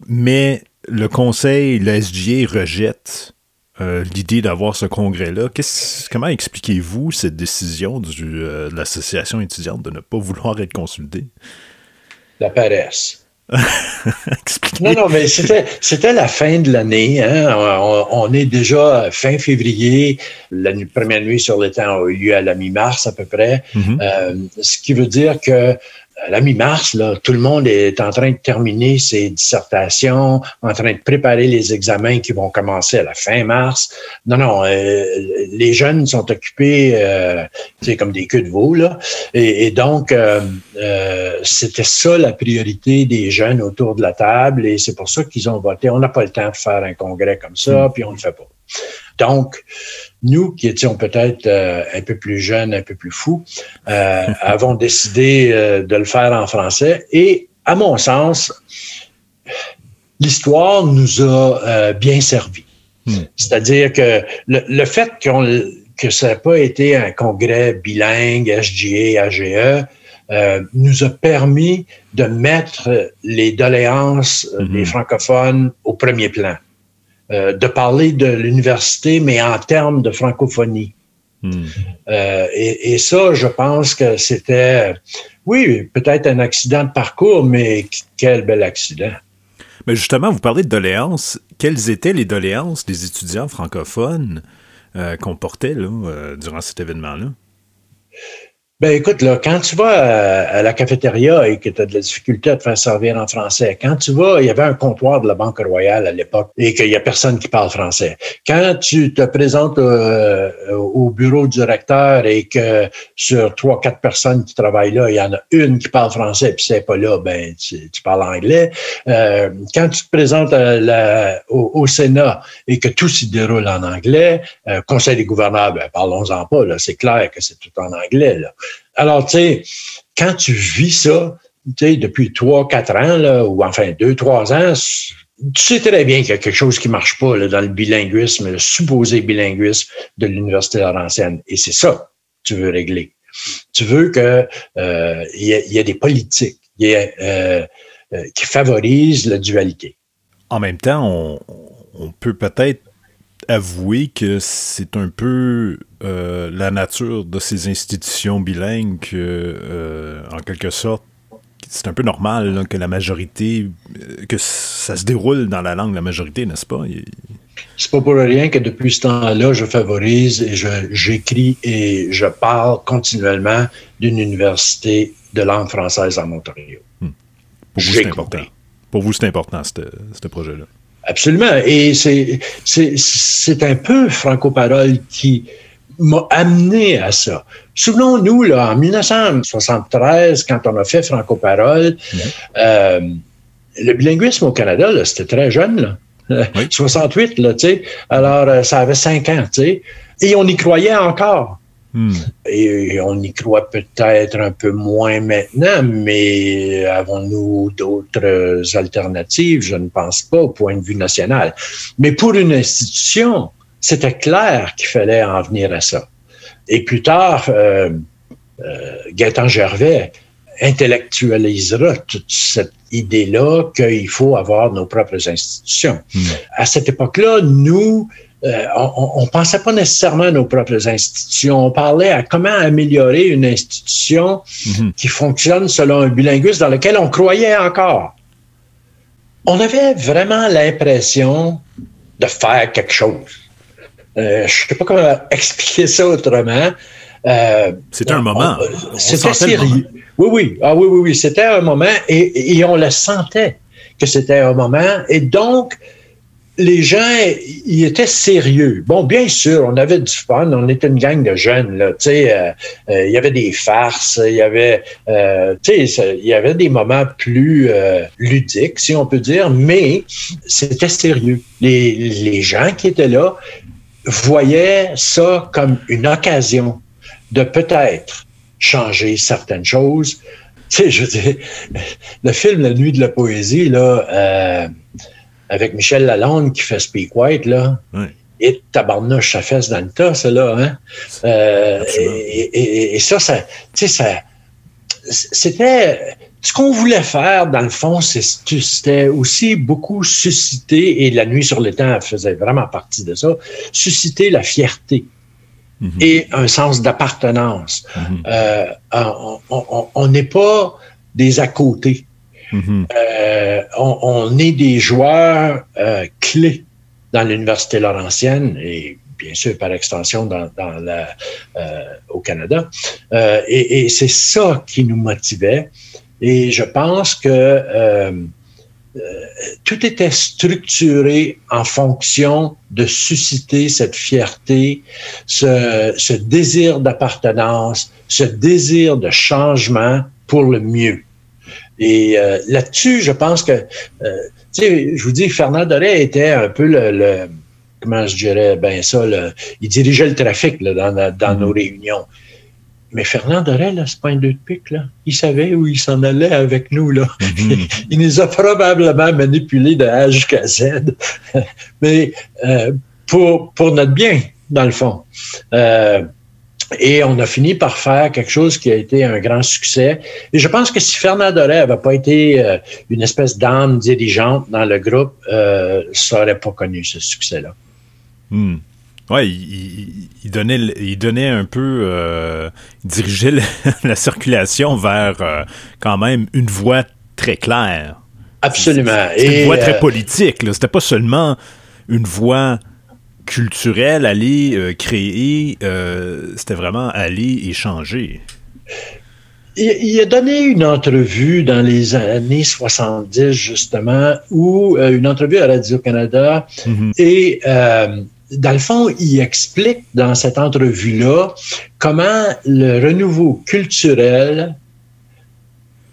mais le conseil, SGA rejette euh, l'idée d'avoir ce congrès-là. Comment expliquez-vous cette décision du, euh, de l'association étudiante de ne pas vouloir être consultée?
La paresse. Non, non, mais c'était, c'était la fin de l'année. Hein. On, on est déjà fin février. La première nuit sur le temps a eu lieu à la mi-mars à peu près. Euh, ce qui veut dire que à la mi-mars, là, tout le monde est en train de terminer ses dissertations, en train de préparer les examens qui vont commencer à la fin mars. Non, non, euh, les jeunes sont occupés, euh, sais, comme des queues de veau, là. Et, et donc, euh, euh, c'était ça la priorité des jeunes autour de la table, et c'est pour ça qu'ils ont voté. On n'a pas le temps de faire un congrès comme ça, puis on le fait pas. Donc, nous qui étions peut-être euh, un peu plus jeunes, un peu plus fous, euh, avons décidé euh, de le faire en français. Et à mon sens, l'histoire nous a euh, bien servi. C'est-à-dire que le, le fait qu'on, que ça n'a pas été un congrès bilingue, SGA, AGE, euh, nous a permis de mettre les doléances euh, des francophones au premier plan. Euh, de parler de l'université, mais en termes de francophonie. Euh, et, et ça, je pense que c'était, oui, peut-être un accident de parcours, mais quel bel accident.
Mais justement, vous parlez de doléances. Quelles étaient les doléances des étudiants francophones euh, qu'on portait là, durant cet événement-là?
Ben écoute, là, quand tu vas à, à la cafétéria et que tu as de la difficulté à te faire servir en français, quand tu vas, il y avait un comptoir de la Banque Royale à l'époque et qu'il y a personne qui parle français. Quand tu te présentes euh, au bureau du recteur et que sur trois, quatre personnes qui travaillent là, il y en a une qui parle français puis c'est pas là, ben tu, parles anglais. Euh, quand tu te présentes au, au Sénat et que tout s'y déroule en anglais, euh, Conseil des gouverneurs, ben parlons-en pas, là, c'est clair que c'est tout en anglais. Là. Alors, tu sais, quand tu vis ça, tu depuis trois, quatre ans, là, ou enfin deux, trois ans, tu sais très bien qu'il y a quelque chose qui marche pas dans le bilinguisme, le supposé bilinguisme de l'Université Laurentienne. Et c'est ça que tu veux régler. Tu veux que euh, y, ait- des politiques euh, euh, qui favorisent la dualité.
En même temps, on peut peut-être avouer que c'est un peu euh, la nature de ces institutions bilingues que, euh, en quelque sorte, c'est un peu normal là, que la majorité, euh, que ça se déroule dans la langue de la majorité, n'est-ce pas? Il-
C'est pas pour rien que depuis ce temps-là, je favorise et je- j'écris et je parle continuellement d'une université de langue française en Ontario.
Pour vous, c'est important. Pour vous, c'est important, ce projet-là.
Absolument. Et c'est, c'est, c'est un peu Franco-Parole qui m'a amené à ça. Souvenons-nous, là, en 1973, quand on a fait Franco-Parole, euh, le bilinguisme au Canada, là, c'était très jeune. Là. Euh, 68, là, tu sais. Alors, euh, ça avait cinq ans, tu sais. Et on y croyait encore.
Hmm.
Et on y croit peut-être un peu moins maintenant, mais avons-nous d'autres alternatives? Je ne pense pas au point de vue national. Mais pour une institution, c'était clair qu'il fallait en venir à ça. Et plus tard, euh, euh, Gaëtan Gervais intellectualisera toute cette idée-là qu'il faut avoir nos propres institutions. À cette époque-là, nous, euh, on ne pensait pas nécessairement à nos propres institutions. On parlait à comment améliorer une institution qui fonctionne selon un bilinguisme dans lequel on croyait encore. On avait vraiment l'impression de faire quelque chose. Euh, je ne sais pas comment expliquer ça autrement. Euh,
C'était un moment.
on-
On
C'était sérieux. Oui, oui. Ah oui, oui, oui. C'était un moment et, et on le sentait que c'était un moment. Et donc, les gens, ils étaient sérieux. Bon, bien sûr, on avait du fun. On était une gang de jeunes, là. Tu sais, euh, euh, il y avait des farces, il y avait, euh, tu sais, il y avait des moments plus euh, ludiques, si on peut dire, mais c'était sérieux. Les, les gens qui étaient là voyaient ça comme une occasion de peut-être changer certaines choses. Tu sais, je veux dire, le film La nuit de la poésie, là, euh, avec Michel Lalonde qui fait Speak White, là, et tabarnouche, ça fesse dans le tas, ça, là, hein? Euh, et, et- et ça, ça, tu sais, ça, c'était, ce qu'on voulait faire, dans le fond, c'était aussi beaucoup susciter, et La nuit sur le temps faisait vraiment partie de ça, susciter la fierté et un sens d'appartenance. Euh, on on- on n'est pas des à côté. Euh, on, on est des joueurs euh, clés dans l'Université Laurentienne et bien sûr par extension dans, dans la, euh, au Canada. Euh, et et c'est ça qui nous motivait. Et je pense que euh, euh, tout était structuré en fonction de susciter cette fierté, ce, ce désir d'appartenance, ce désir de changement pour le mieux. Et euh, là-dessus, je pense que, euh, tu sais, je vous dis, Fernand Doré était un peu le, le- comment je dirais, ben ça, le- il dirigeait le trafic là, dans, la- dans nos réunions. Mais Fernand Doré, là, c'est pas un deux de pique, là. Il savait où il s'en allait avec nous, là. il nous a probablement manipulés de A jusqu'à Z. Mais euh, pour, pour notre bien, dans le fond. Et on a fini par faire quelque chose qui a été un grand succès. Et je pense que si Fernand Doré n'avait pas été euh, une espèce d'âme dirigeante dans le groupe, euh, ça n'aurait pas connu ce succès-là.
Hmm. Ouais, il, donnait, il donnait un peu, euh, il dirigeait la circulation vers quand même une voie très claire.
Absolument.
C'était une voie très politique. C'était pas seulement une voie culturelle, aller euh, créer. euh, C'était vraiment aller et changer.
Il, il a donné une entrevue dans les années 70, justement, où euh, une entrevue à Radio-Canada, et euh, dans le fond, il explique dans cette entrevue-là comment le renouveau culturel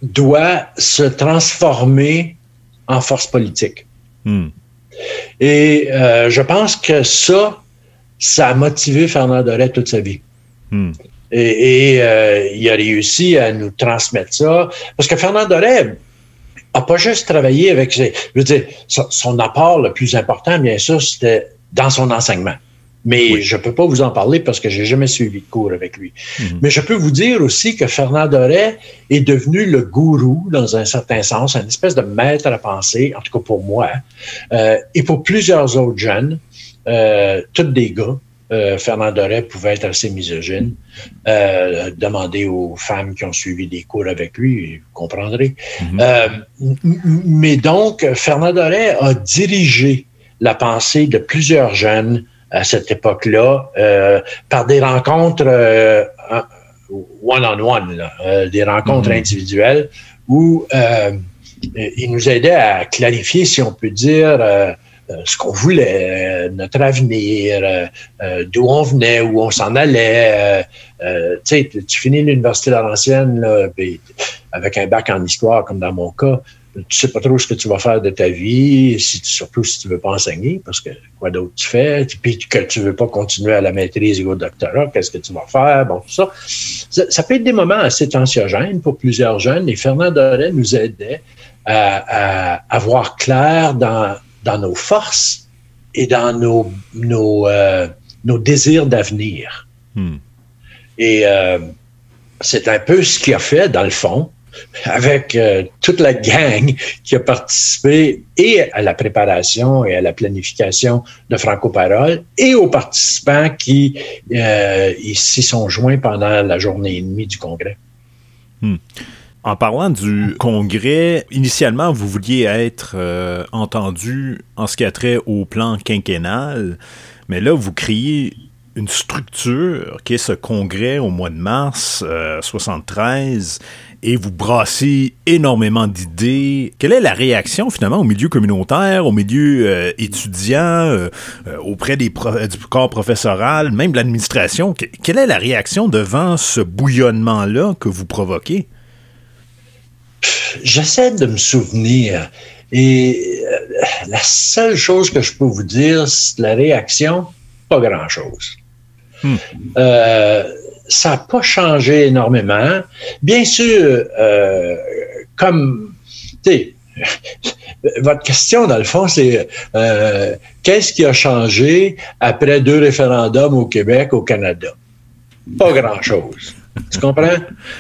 doit se transformer en force politique.
Hmm.
Et euh, je pense que ça, ça a motivé Fernand Doré toute sa vie.
Hmm.
Et, et, euh, il a réussi à nous transmettre ça. Parce que Fernand Doré a pas juste travaillé avec ses, je veux dire, son, son apport le plus important, bien sûr, c'était dans son enseignement. Mais je peux pas vous en parler parce que j'ai jamais suivi de cours avec lui. Mais je peux vous dire aussi que Fernand Doré est devenu le gourou, dans un certain sens, une espèce de maître à penser, en tout cas pour moi, euh, et pour plusieurs autres jeunes, euh, tous des gars. Euh, Fernand Doré pouvait être assez misogyne. Euh, demandez aux femmes qui ont suivi des cours avec lui, vous comprendrez. Euh, m- m- mais donc, Fernand Doré a dirigé la pensée de plusieurs jeunes à cette époque-là euh, par des rencontres euh, en- one-on-one, là, euh, des rencontres individuelles où euh, il nous aidait à clarifier, si on peut dire, euh, ce qu'on voulait, notre avenir, d'où on venait, où on s'en allait. tu sais, tu- finis l'université Laurentienne là, avec un bac en histoire, comme dans mon cas, tu sais pas trop ce que tu vas faire de ta vie, si tu- surtout si tu veux pas enseigner, parce que quoi d'autre tu fais, puis que tu veux pas continuer à la maîtrise ou au doctorat, qu'est-ce que tu vas faire, bon, tout ça. Ça, ça peut être des moments assez tensiogènes pour plusieurs jeunes, et Fernand Doré nous aidait à, à, à voir clair dans, dans nos forces et dans nos, nos, euh, nos désirs d'avenir.
Hmm.
Et euh, c'est un peu ce qu'il a fait, dans le fond, avec euh, toute la gang qui a participé et à la préparation et à la planification de Franco Parole et aux participants qui euh, s'y sont joints pendant la journée et demie du congrès.
Hmm. En parlant du congrès, initialement, vous vouliez être euh, entendu en ce qui a trait au plan quinquennal, mais là, vous créez une structure qui est ce congrès au mois de mars euh, 73 et vous brassez énormément d'idées. Quelle est la réaction finalement au milieu communautaire, au milieu euh, étudiant, euh, euh, auprès des du corps professoral, même de l'administration? Que- quelle est la réaction devant ce bouillonnement-là que vous provoquez?
J'essaie de me souvenir et la seule chose que je peux vous dire, c'est la réaction, pas grand-chose. Euh, ça n'a pas changé énormément. Bien sûr, euh, comme, tu sais, votre question, dans le fond, c'est euh, qu'est-ce qui a changé après deux référendums au Québec, au Canada? Pas grand-chose. Tu comprends?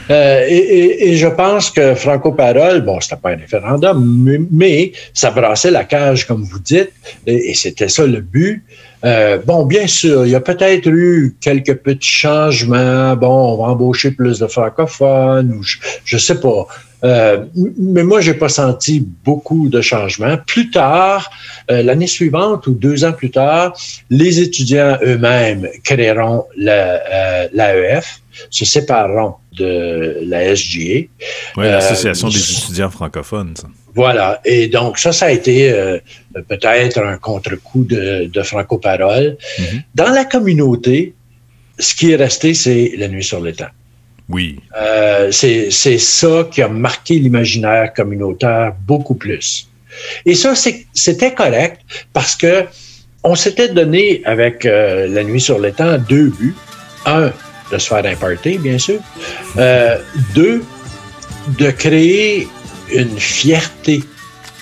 Euh, et, et- et je pense que Franco Parole, bon, c'était pas un référendum, mais, mais ça brassait la cage, comme vous dites, et, c'était ça le but. Euh, bon, bien sûr, il y a peut-être eu quelques petits changements. Bon, on va embaucher plus de francophones, ou je, je sais pas. Euh, mais moi, j'ai pas senti beaucoup de changements. Plus tard, euh, l'année suivante ou deux ans plus tard, les étudiants eux-mêmes créeront la- euh, l'AEF, se sépareront de la SGA.
Oui, l'Association
Euh,
des étudiants francophones. ça.
Voilà. Et donc, ça, ça a été euh, peut-être un contre-coup de, de franco-parole. Dans la communauté, ce qui est resté, c'est la nuit sur l'étang.
Oui.
Euh, c'est ça qui a marqué l'imaginaire communautaire beaucoup plus. Et ça, c'était correct parce que on s'était donné avec euh, la nuit sur l'étang deux buts. Un, de se faire un party, bien sûr. Euh, deux, de créer une fierté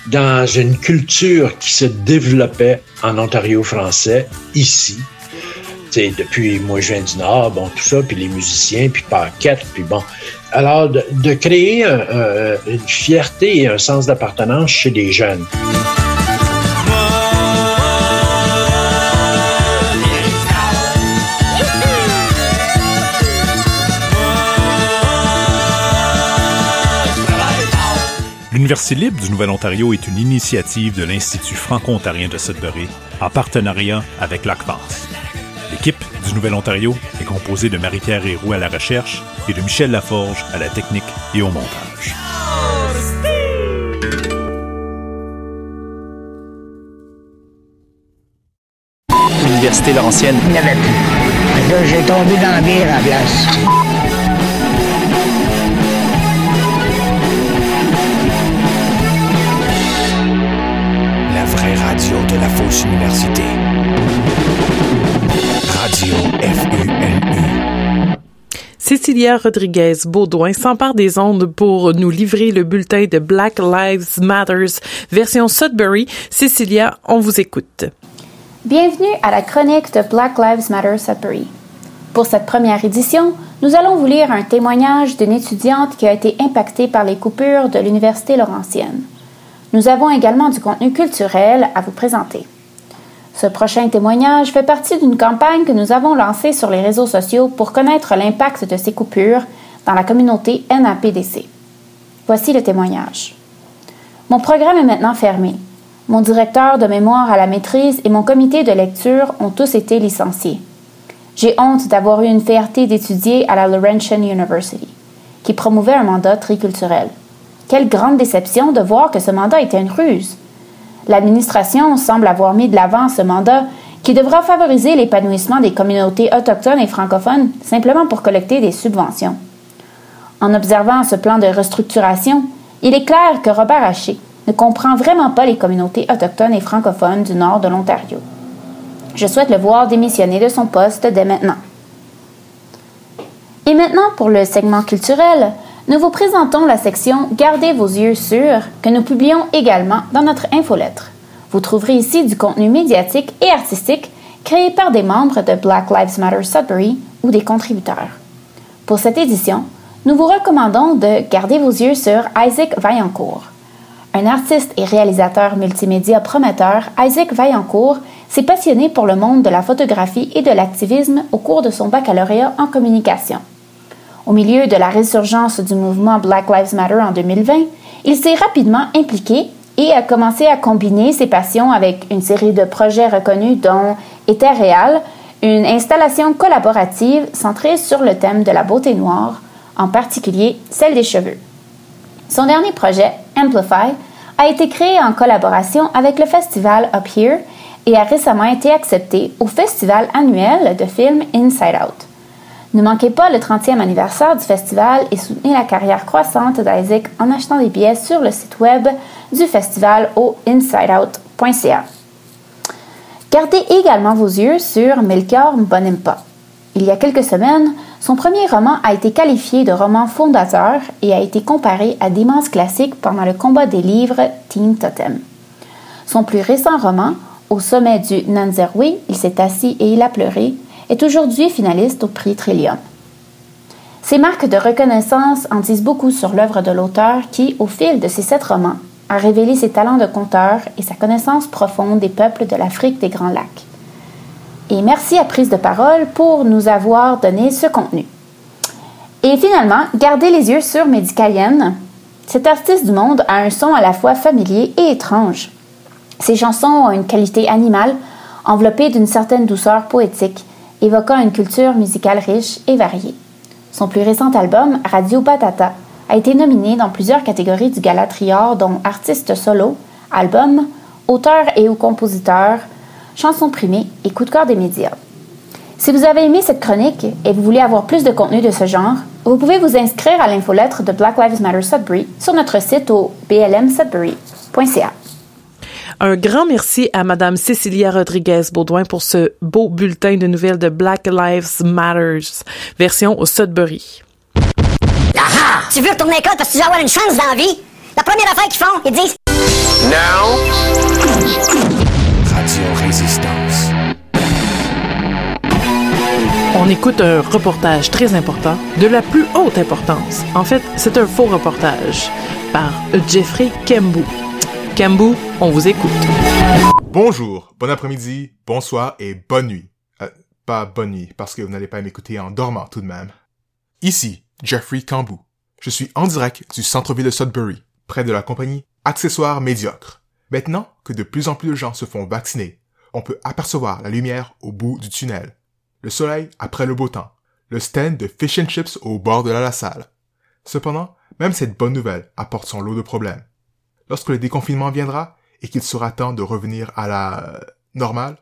dans une culture qui se développait en Ontario français, ici. Depuis Moi je viens du Nord, bon, tout ça, puis les musiciens, puis Paquette, puis bon. Alors, de, créer un- une fierté et un sens d'appartenance chez les jeunes.
L'Université libre du Nouvel-Ontario est une initiative de l'Institut franco-ontarien de Sudbury en partenariat avec l'ACPAS. L'équipe du Nouvel-Ontario est composée de Marie-Pierre Héroux à la recherche et de Michel Laforge à la technique et au montage.
L'Université Laurentienne.
Il n'y avait plus. Là, j'ai tombé dans la bière à la place.
La vraie radio de la fausse université. Radio FUNU.
Cécilia Rodriguez Baudouin s'empare des ondes pour nous livrer le bulletin de Black Lives Matters version Sudbury. Cécilia, on vous écoute.
Bienvenue à la chronique de Black Lives Matter Sudbury. Pour cette première édition, nous allons vous lire un témoignage d'une étudiante qui a été impactée par les coupures de l'Université Laurentienne. Nous avons également du contenu culturel à vous présenter. Ce prochain témoignage fait partie d'une campagne que nous avons lancée sur les réseaux sociaux pour connaître l'impact de ces coupures dans la communauté NAPDC. Voici le témoignage. Mon programme est maintenant fermé. Mon directeur de mémoire à la maîtrise et mon comité de lecture ont tous été licenciés. J'ai honte d'avoir eu une fierté d'étudier à la Laurentian University, qui promouvait un mandat triculturel. Quelle grande déception de voir que ce mandat était une ruse. L'administration semble avoir mis de l'avant ce mandat qui devra favoriser l'épanouissement des communautés autochtones et francophones simplement pour collecter des subventions. En observant ce plan de restructuration, Il est clair que Robert Haché ne comprend vraiment pas les communautés autochtones et francophones du nord de l'Ontario. Je souhaite le voir démissionner de son poste dès maintenant. Et maintenant, pour le segment culturel, nous vous présentons la section Gardez vos yeux sûrs que nous publions également dans notre infolettre. Vous trouverez ici du contenu médiatique et artistique créé par des membres de Black Lives Matter Sudbury ou des contributeurs. Pour cette édition, nous vous recommandons de garder vos yeux sur Isaac Vaillancourt. Un artiste et réalisateur multimédia prometteur, Isaac Vaillancourt s'est passionné pour le monde de la photographie et de l'activisme au cours de son baccalauréat en communication. Au milieu de la résurgence du mouvement Black Lives Matter en 2020, il s'est rapidement impliqué et a commencé à combiner ses passions avec une série de projets reconnus dont réel, une installation collaborative centrée sur le thème de la beauté noire, en particulier celle des cheveux. Son dernier projet, Amplify, a été créé en collaboration avec le festival Up Here et a récemment été accepté au festival annuel de films Inside Out. Ne manquez pas le 30e anniversaire du festival et soutenez la carrière croissante d'Isaac en achetant des billets sur le site web du festival au insideout.ca. Gardez également vos yeux sur Melchior Bonimpa. Il y a quelques semaines, son premier roman a été qualifié de roman fondateur et a été comparé à d'immenses classiques pendant le combat des livres Teen Totem. Son plus récent roman, Au sommet du Nanzerwe, il s'est assis et il a pleuré, est aujourd'hui finaliste au prix Trillium. Ces marques de reconnaissance en disent beaucoup sur l'œuvre de l'auteur qui, au fil de ses sept romans, a révélé ses talents de conteur et sa connaissance profonde des peuples de l'Afrique des Grands Lacs. Et merci à Prise de Parole pour nous avoir donné ce contenu. Et finalement, gardez les yeux sur Médicalienne. Cet artiste du monde a un son à la fois familier et étrange. Ses chansons ont une qualité animale, enveloppée d'une certaine douceur poétique, évoquant une culture musicale riche et variée. Son plus récent album, Radio Patata, a été nominé dans plusieurs catégories du Gala Trior, dont artiste solo, album, auteur et ou compositeur, chanson primée et coup de cœur des médias. Si vous avez aimé cette chronique et vous voulez avoir plus de contenu de ce genre, vous pouvez vous inscrire à l'infolettre de Black Lives Matter Sudbury sur notre site au blmsudbury.ca.
Un grand merci à Madame Cécilia Rodriguez-Baudouin pour ce beau bulletin de nouvelles de Black Lives Matters, version au Sudbury.
Ah! Tu veux retourner à l'école parce que tu veux avoir une chance dans la vie? La première affaire qu'ils font, ils disent
Now. Radio Résistance.
On écoute un reportage très important, de la plus haute importance. En fait, c'est un faux reportage par Jeffrey Kembu. Kembu, on vous écoute.
Bonjour, bon après-midi, bonsoir et bonne nuit. Euh, pas bonne nuit, parce que vous n'allez pas m'écouter en dormant tout de même. Ici, Jeffrey Kembu. Je suis en direct du centre-ville de Sudbury, près de la compagnie Accessoires Médiocres. Maintenant que de plus en plus de gens se font vacciner, on peut apercevoir la lumière au bout du tunnel. Le soleil après le beau temps. Le stand de fish and chips au bord de la salle. Cependant, même cette bonne nouvelle apporte son lot de problèmes. Lorsque le déconfinement viendra et qu'il sera temps de revenir à la euh, normale,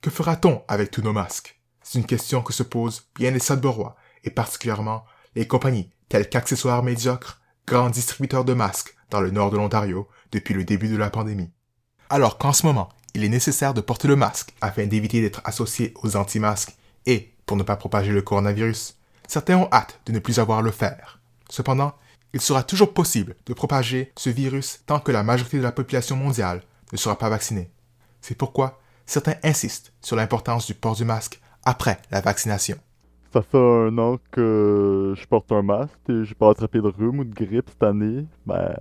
que fera-t-on avec tous nos masques? C'est une question que se posent bien les Sudburois et particulièrement les compagnies telles qu'Accessoires Médiocres, grands distributeurs de masques dans le nord de l'Ontario depuis le début de la pandémie. Alors qu'en ce moment, il est nécessaire de porter le masque afin d'éviter d'être associé aux anti-masques et pour ne pas propager le coronavirus, certains ont hâte de ne plus avoir le faire. Cependant, il sera toujours possible de propager ce virus tant que la majorité de la population mondiale ne sera pas vaccinée. C'est pourquoi certains insistent sur l'importance du port du masque après la vaccination.
Ça fait un an que je porte un masque et j'ai pas attrapé de rhume ou de grippe cette année. Ben,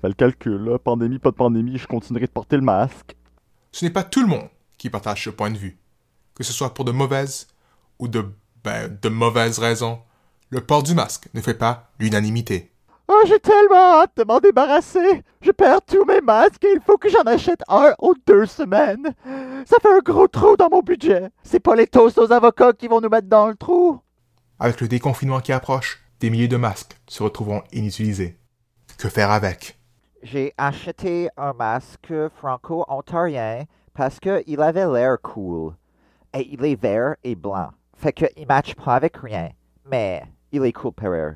fais le calcul, là. Pandémie, pas de pandémie, je continuerai de porter le masque.
Ce n'est pas tout le monde qui partage ce point de vue. Que ce soit pour de mauvaises ou de, ben, de mauvaises raisons, le port du masque ne fait pas l'unanimité.
Oh, j'ai tellement hâte de m'en débarrasser. Je perds tous mes masques et il faut que j'en achète un ou deux semaines. Ça fait un gros trou dans mon budget. C'est pas les toasts aux avocats qui vont nous mettre dans le trou.
Avec le déconfinement qui approche, des milliers de masques se retrouveront inutilisés. Que faire avec?
J'ai acheté un masque franco-ontarien parce qu'il avait l'air cool. Et il est vert et blanc. Fait qu'il matche pas avec rien. Mais il est cool pareil.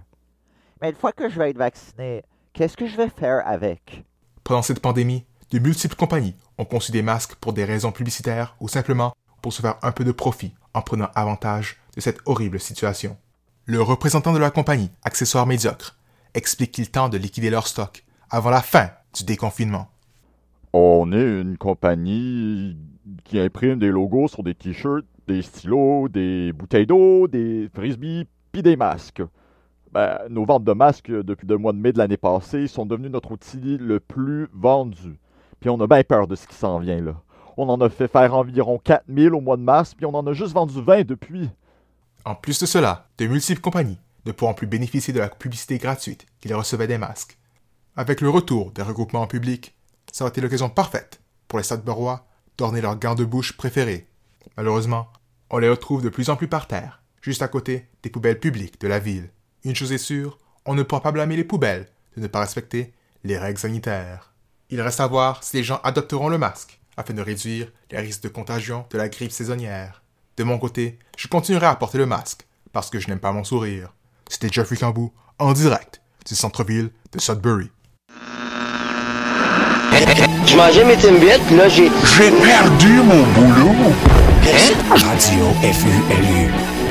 Mais une fois que je vais être vacciné, Qu'est-ce que je vais faire avec?
Pendant cette pandémie, de multiples compagnies ont conçu des masques pour des raisons publicitaires ou simplement pour se faire un peu de profit en prenant avantage de cette horrible situation. Le représentant de la compagnie, Accessoires Médiocres, explique qu'ils tentent de liquider leur stock avant la fin du déconfinement.
On est une compagnie qui imprime des logos sur des t-shirts, des stylos, des bouteilles d'eau, des frisbees, puis des masques. Ben, nos ventes de masques depuis le mois de mai de l'année passée sont devenues notre outil le plus vendu. Puis on a bien peur de ce qui s'en vient là. On en a fait faire environ 4000 au mois de mars, puis on en a juste vendu 20 depuis.
En plus de cela, de multiples compagnies ne pourront plus bénéficier de la publicité gratuite qu'ils recevaient des masques. Avec le retour des regroupements en public, ça a été l'occasion parfaite pour les Stade-Barois d'orner leurs gants de bouche préférés. Malheureusement, on les retrouve de plus en plus par terre, juste à côté des poubelles publiques de la ville. Une chose est sûre, on ne pourra pas blâmer les poubelles de ne pas respecter les règles sanitaires. Il reste à voir si les gens adopteront le masque afin de réduire les risques de contagion de la grippe saisonnière. De mon côté, je continuerai à porter le masque parce que je n'aime pas mon sourire. C'était Jeffrey Cambou en direct du centre-ville de Sudbury.
Je mangeais mes Timbits, là, j'ai...
J'ai perdu mon boulot.
Radio FULU.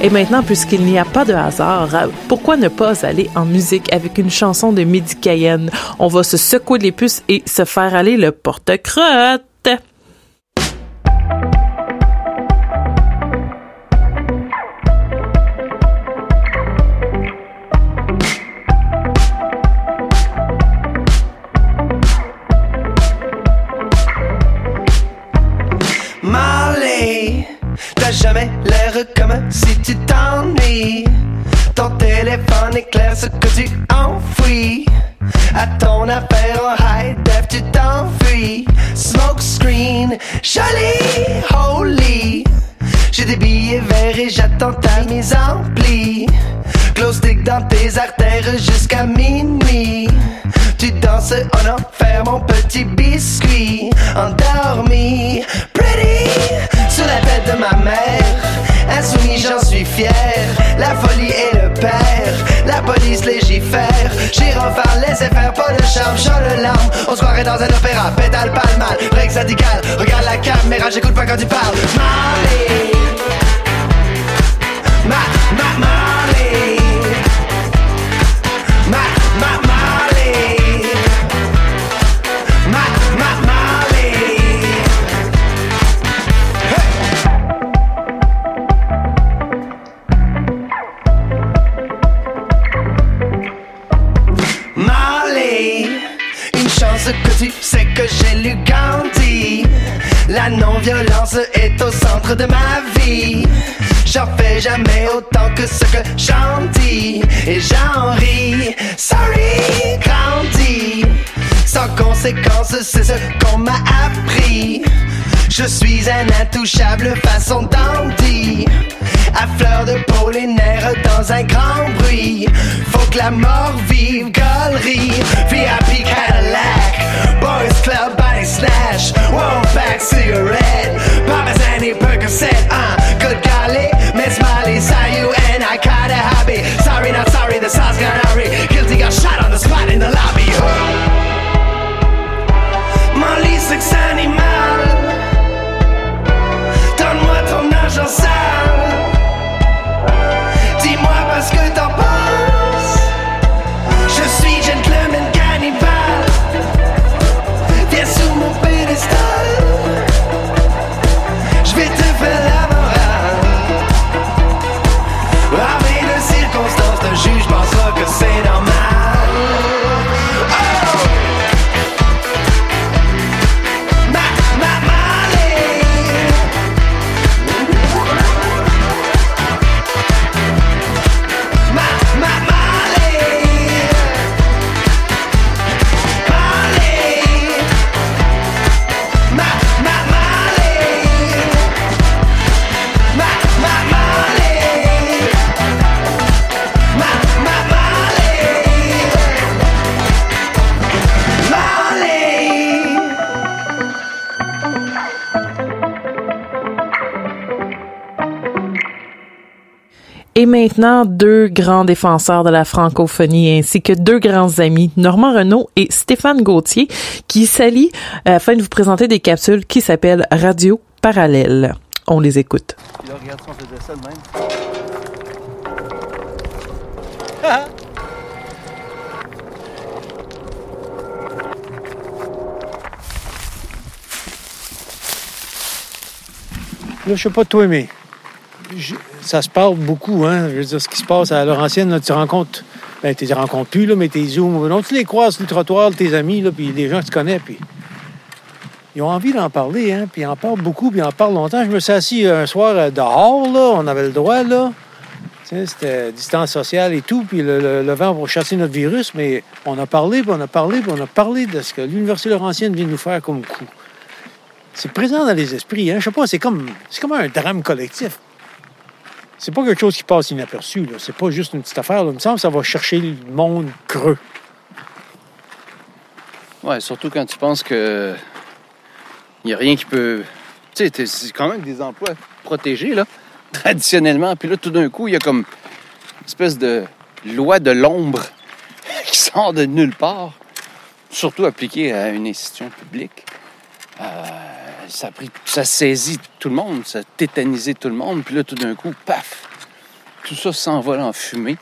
Et maintenant, puisqu'il n'y a pas de hasard, pourquoi ne pas aller en musique avec une chanson de Midi Cayenne? On va se secouer les puces et se faire aller le porte-crotte.
Jamais l'air comme si tu t'ennuies. Ton téléphone éclaire ce que tu enfouis. À ton affaire en high def, tu t'enfuis. Smoke screen, joli, holy. J'ai des billets verts et j'attends ta mise en pli. Glow stick dans tes artères jusqu'à minuit. Tu danses en enfer, mon petit biscuit. Endormi, pretty, sous la tête de ma mère. Insoumis, j'en suis fier. La folie est le père. La police légifère. J'irai faire laisser faire, pas de charme, chant le larme. On se croirait dans un opéra, pétale pas mal. Break radical, regarde la caméra, j'écoute pas quand tu parles. Marley. Ma, ma, Marley. Non-violence est au centre de ma vie. J'en fais jamais autant que ce que j'en dis. Et j'en ris. Sorry, grandi. Sans conséquence, c'est ce qu'on m'a appris. Je suis un intouchable façon dandy. À fleur de peau, les nerfs dans un grand bruit. Faut que la mort vive, galerie. VIP Cadillac, Boys Club, Snatch. One pack cigarette, Parmesan et Percocet. Uh, good golly,
Et maintenant, deux grands défenseurs de la francophonie ainsi que deux grands amis, Normand Renault et Stéphane Gauthier, qui s'allient afin de vous présenter des capsules qui s'appellent Radio Parallèle. On les écoute.
Là, regarde si on faisait ça de même.
Là, je sais pas toi, mais ça se parle beaucoup, hein. Je veux dire, ce qui se passe à Laurentienne, là, tu rencontres, ben, tu les rencontres plus, là, mais tes zooms, non, tu les croises sur le trottoir, tes amis, là, puis des gens que tu connais, puis ils ont envie d'en parler, hein, puis ils en parlent beaucoup, puis ils en parlent longtemps. Je me suis assis un soir euh, dehors, là, on avait le droit, là. C'était distance sociale et tout, puis le vent pour chasser notre virus, mais on a parlé, puis on a parlé, puis on a parlé de ce que l'Université Laurentienne vient nous faire comme coup. C'est présent dans les esprits, hein. Je sais pas, c'est comme, c'est comme un drame collectif. C'est pas quelque chose qui passe inaperçu, là. C'est pas juste une petite affaire. Il me semble que ça va chercher le monde creux.
Ouais, surtout quand tu penses que. Il n'y a rien qui peut. Tu sais, c'est quand même des emplois protégés, là, traditionnellement. Puis là, tout d'un coup, il y a comme une espèce de loi de l'ombre qui sort de nulle part, surtout appliquée à une institution publique. Euh, ça, saisit tout le monde, ça a tétanisé tout le monde. Puis là, tout d'un coup, paf, tout ça s'envole en fumée,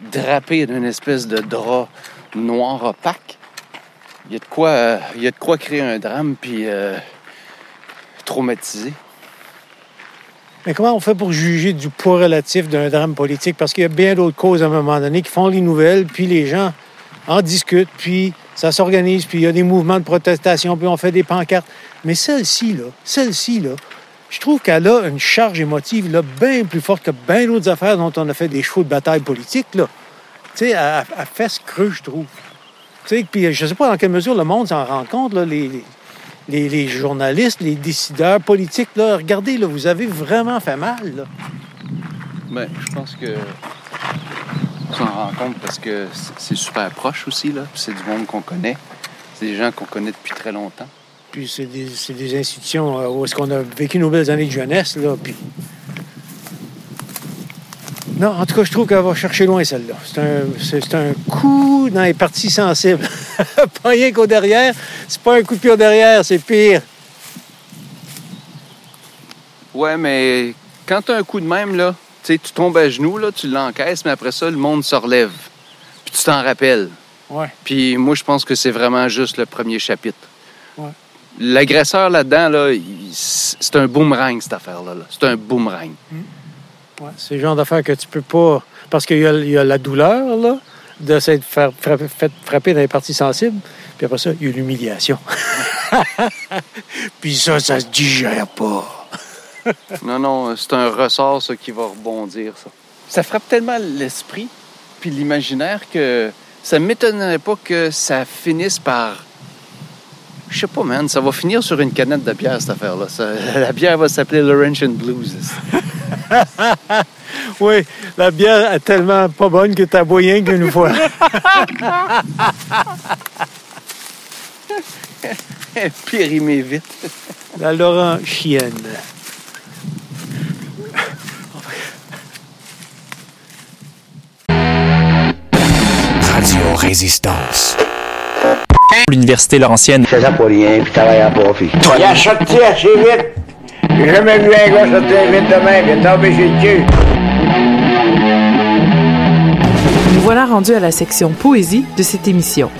drapé d'une espèce de drap noir opaque. Il y a de quoi, il y a de quoi créer un drame puis euh, traumatiser.
Mais comment on fait pour juger du poids relatif d'un drame politique? Parce qu'il y a bien d'autres causes à un moment donné qui font les nouvelles, puis les gens en discutent, puis ça s'organise, puis il y a des mouvements de protestation, puis on fait des pancartes. Mais celle-ci, là, celle-ci, là, je trouve qu'elle a une charge émotive là, bien plus forte que bien d'autres affaires dont on a fait des chevaux de bataille politique. Là. Tu sais, elle, elle fait creux, je trouve. Tu sais, puis je sais pas dans quelle mesure le monde s'en rend compte, là, les, les- journalistes, les décideurs politiques, là, regardez, là, vous avez vraiment fait mal. Là.
Ben, je pense que s'en rend compte parce que c'est- super proche aussi, là. C'est du monde qu'on connaît. C'est des gens qu'on connaît depuis très longtemps.
Puis c'est des, des institutions euh, où est-ce qu'on a vécu nos belles années de jeunesse, là, puis... Non, en tout cas, je trouve qu'elle va chercher loin, celle-là. C'est un, un coup dans les parties sensibles. pas rien qu'au derrière. C'est pas un coup de au derrière, c'est pire.
Ouais, mais quand t'as un coup de même, là, sais, tu tombes à genoux, là, tu l'encaisses, mais après ça, le monde se relève. Puis tu t'en rappelles.
Ouais.
Puis moi, je pense que c'est vraiment juste le premier chapitre.
Ouais.
L'agresseur là-dedans, là, c'est un boomerang, cette affaire-là. là. C'est un boomerang.
Ouais, c'est le genre d'affaire que tu peux pas. Parce qu'il y y a la douleur, là, de s'être fait frapper dans les parties sensibles. Puis après ça, il y a l'humiliation. Puis ça, ça se digère pas.
Non, non, c'est un ressort, ça, qui va rebondir, ça. Ça frappe tellement l'esprit puis l'imaginaire que ça m'étonnerait pas que ça finisse par... Je sais pas, man, ça va finir sur une canette de bière, cette affaire-là. Ça- la bière va s'appeler Laurentian Blues.
oui, la bière est tellement pas bonne que t'as boit rien qu'une fois.
Périmé vite.
La Laurent
Radio Résistance.
L'Université Laurentienne.
C'est ça pour rien, puis travaille à profit.
Il a sorti assez vite. J'ai jamais vu un gars sortir vite de même. Il est tombé chez le cul.
Nous voilà rendus à la section poésie de cette émission.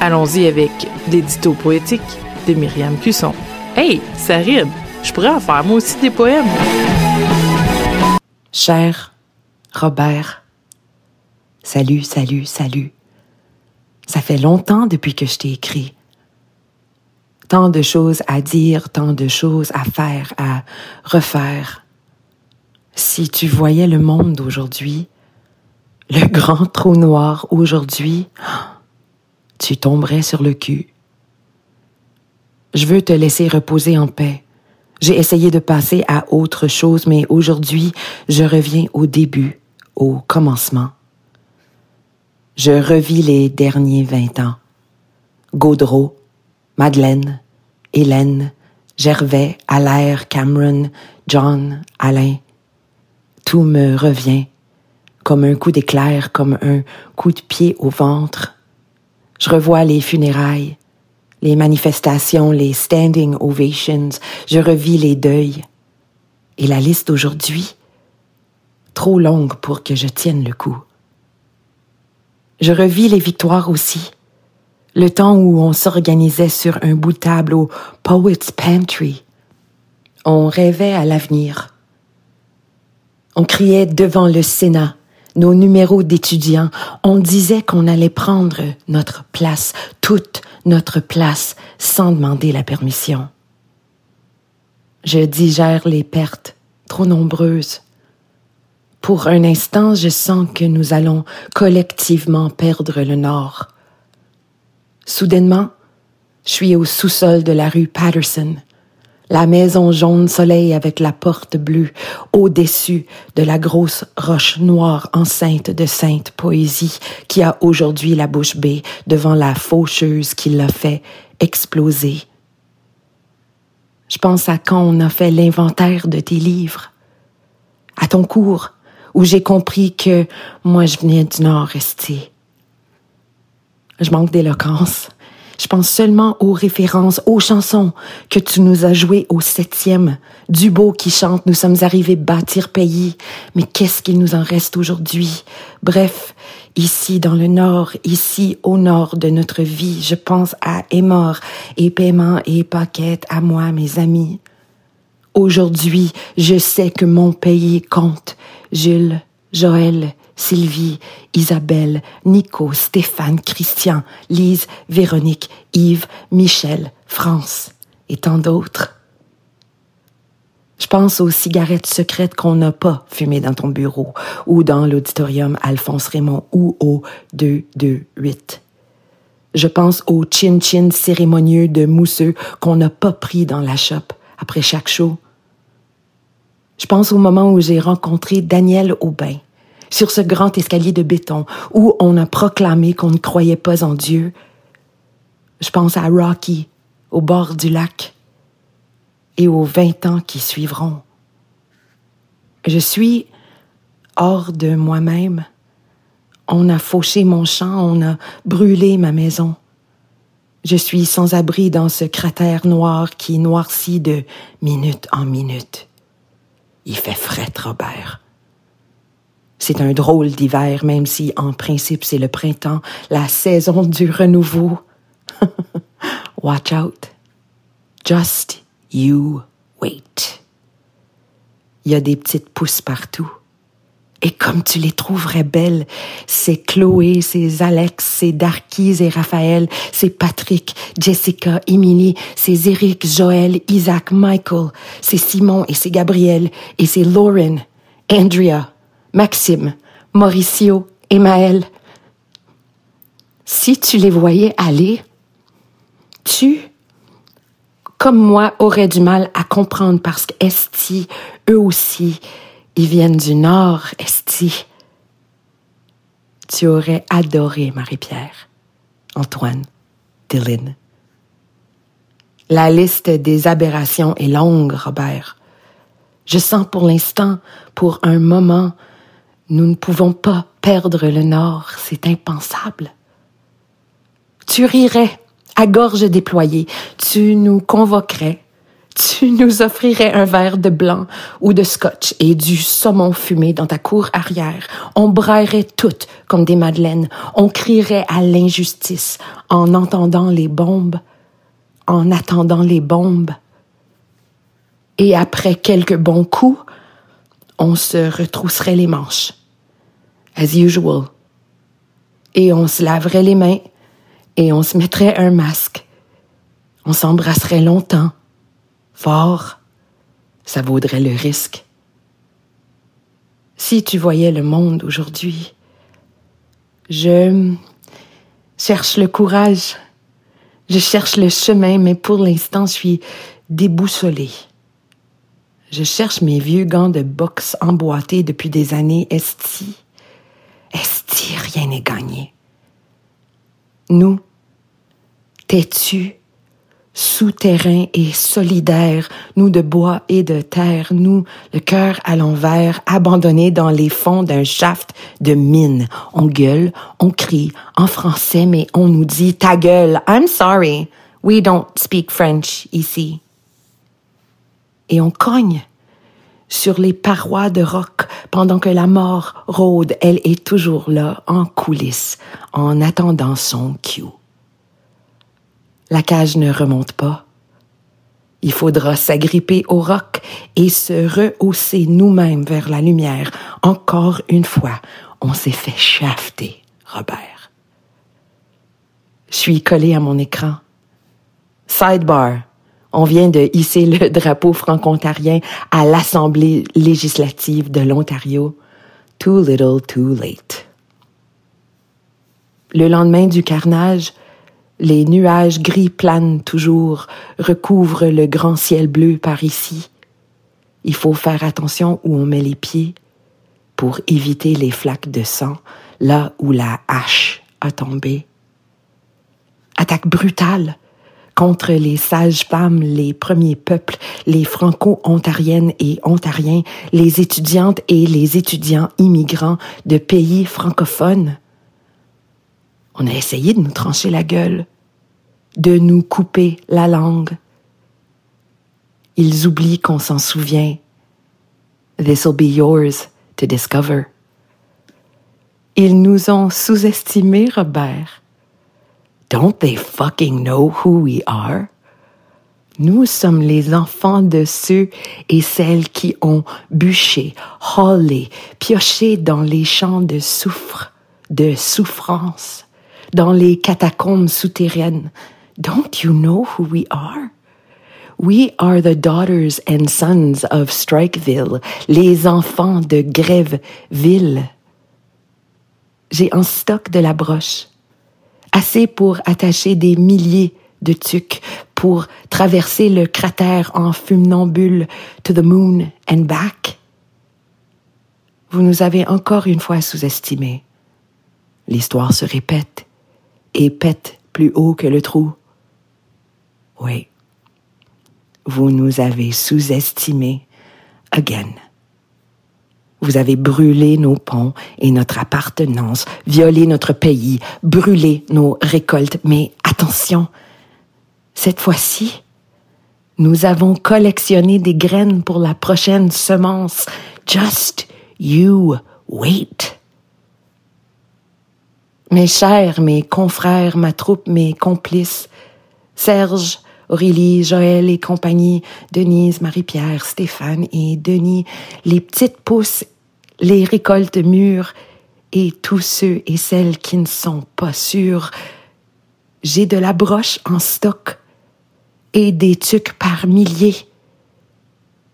Allons-y avec l'édito poétique de Myriam Cusson. Hey, ça rime! Je pourrais en faire moi aussi des poèmes.
Cher Robert, salut, salut, salut. Ça fait longtemps depuis que je t'ai écrit. Tant de choses à dire, tant de choses à faire, à refaire. Si tu voyais le monde aujourd'hui, le grand trou noir aujourd'hui, tu tomberais sur le cul. Je veux te laisser reposer en paix. J'ai essayé de passer à autre chose, mais aujourd'hui, je reviens au début, au commencement. Je revis les derniers vingt ans. Gaudreau, Madeleine, Hélène, Gervais, Allaire, Cameron, John, Alain. Tout me revient, comme un coup d'éclair, comme un coup de pied au ventre. Je revois les funérailles, les manifestations, les standing ovations, je revis les deuils. Et la liste d'aujourd'hui, trop longue pour que je tienne le coup. Je revis les victoires aussi. Le temps où on s'organisait sur un bout de table au Poets Pantry. On rêvait à l'avenir. On criait devant le Sénat nos numéros d'étudiants. On disait qu'on allait prendre notre place, toute notre place, sans demander la permission. Je digère les pertes, trop nombreuses. Pour un instant, je sens que nous allons collectivement perdre le Nord. Soudainement, je suis au sous-sol de la rue Patterson, la maison jaune soleil avec la porte bleue au-dessus de la grosse roche noire enceinte de sainte poésie qui a aujourd'hui la bouche bée devant la faucheuse qui l'a fait exploser. Je pense à quand on a fait l'inventaire de tes livres, à ton cours où j'ai compris que moi je venais du Nord-Est. Je manque d'éloquence. Je pense seulement aux références, aux chansons que tu nous as jouées au septième. Du beau qui chante, nous sommes arrivés bâtir pays. Mais qu'est-ce qu'il nous en reste aujourd'hui? Bref, ici dans le nord, ici au nord de notre vie, je pense à Émor et Paiement et Paquette, à moi, mes amis. Aujourd'hui, je sais que mon pays compte. Jules, Joël, Sylvie, Isabelle, Nico, Stéphane, Christian, Lise, Véronique, Yves, Michel, France et tant d'autres. Je pense aux cigarettes secrètes qu'on n'a pas fumées dans ton bureau ou dans l'auditorium Alphonse Raymond ou au 228. Je pense aux chin-chin cérémonieux de mousseux qu'on n'a pas pris dans la shop après chaque show. Je pense au moment où j'ai rencontré Daniel Aubin, sur ce grand escalier de béton où on a proclamé qu'on ne croyait pas en Dieu. Je pense à Rocky, au bord du lac, et aux vingt ans qui suivront. Je suis hors de moi-même. On a fauché mon champ, on a brûlé ma maison. Je suis sans abri dans ce cratère noir qui noircit de minute en minute. Il fait Robert. C'est un drôle d'hiver, même si en principe c'est le printemps, la saison du renouveau. Watch out. Just you wait. Il y a des petites pousses partout. Et comme tu les trouverais belles, c'est Chloé, c'est Alex, c'est Darkys et Raphaël, c'est Patrick, Jessica, Emily, c'est Eric, Joël, Isaac, Michael, c'est Simon et c'est Gabriel, et c'est Lauren, Andrea, Maxime, Mauricio et Maël. Si tu les voyais aller, tu, comme moi, aurais du mal à comprendre parce qu'Esti, eux aussi, ils viennent du Nord, Esti. Tu aurais adoré Marie-Pierre, Antoine, Dylan. La liste des aberrations est longue, Robert. Je sens pour l'instant, pour un moment, nous ne pouvons pas perdre le Nord, c'est impensable. Tu rirais à gorge déployée, tu nous convoquerais, tu nous offrirais un verre de blanc ou de scotch et du saumon fumé dans ta cour arrière. On braillerait toutes comme des madeleines. On crierait à l'injustice en entendant les bombes, en attendant les bombes. Et après quelques bons coups, on se retrousserait les manches, as usual. Et on se laverait les mains et on se mettrait un masque. On s'embrasserait longtemps fort, ça vaudrait le risque. Si tu voyais le monde aujourd'hui, je cherche le courage, je cherche le chemin, mais pour l'instant, je suis déboussolée. Je cherche mes vieux gants de boxe emboîtés depuis des années. Esti, esti, rien n'est gagné? Nous, têtus, souterrains et solidaires, nous de bois et de terre, nous, le cœur à l'envers, abandonnés dans les fonds d'un shaft de mine. On gueule, on crie en français, mais on nous dit ta gueule, I'm sorry, we don't speak French ici. Et on cogne sur les parois de roc pendant que la mort rôde, elle est toujours là, en coulisses, en attendant son cue. La cage ne remonte pas. Il faudra s'agripper au roc et se rehausser nous-mêmes vers la lumière. Encore une fois, on s'est fait shafter, Robert. Je suis collé à mon écran. Sidebar. On vient de hisser le drapeau franco-ontarien à l'Assemblée législative de l'Ontario. Too little, too late. Le lendemain du carnage, les nuages gris planent toujours, recouvrent le grand ciel bleu par ici. Il faut faire attention où on met les pieds pour éviter les flaques de sang là où la hache a tombé. Attaque brutale contre les sages-femmes, les premiers peuples, les franco-ontariennes et ontariens, les étudiantes et les étudiants immigrants de pays francophones. On a essayé de nous trancher la gueule, de nous couper la langue. Ils oublient qu'on s'en souvient. This'll be yours to discover. Ils nous ont sous-estimés, Robert. Don't they fucking know who we are? Nous sommes les enfants de ceux et celles qui ont bûché, rôlé, pioché dans les champs de soufre, de souffrance, dans les catacombes souterraines. Don't you know who we are? We are the daughters and sons of Strikeville, les enfants de Grèveville. J'ai en stock de la broche assez pour attacher des milliers de tucs pour traverser le cratère en funambule to the moon and back. Vous nous avez encore une fois sous-estimés. L'histoire se répète et pète plus haut que le trou. Oui, vous nous avez sous-estimés again. Vous avez brûlé nos ponts et notre appartenance, violé notre pays, brûlé nos récoltes. Mais attention, cette fois-ci, nous avons collectionné des graines pour la prochaine semence. Just you wait. Mes chers, mes confrères, ma troupe, mes complices, Serge, Aurélie, Joël et compagnie, Denise, Marie-Pierre, Stéphane et Denis, les petites pousses, les récoltes mûres et tous ceux et celles qui ne sont pas sûrs. J'ai de la broche en stock et des tucs par milliers.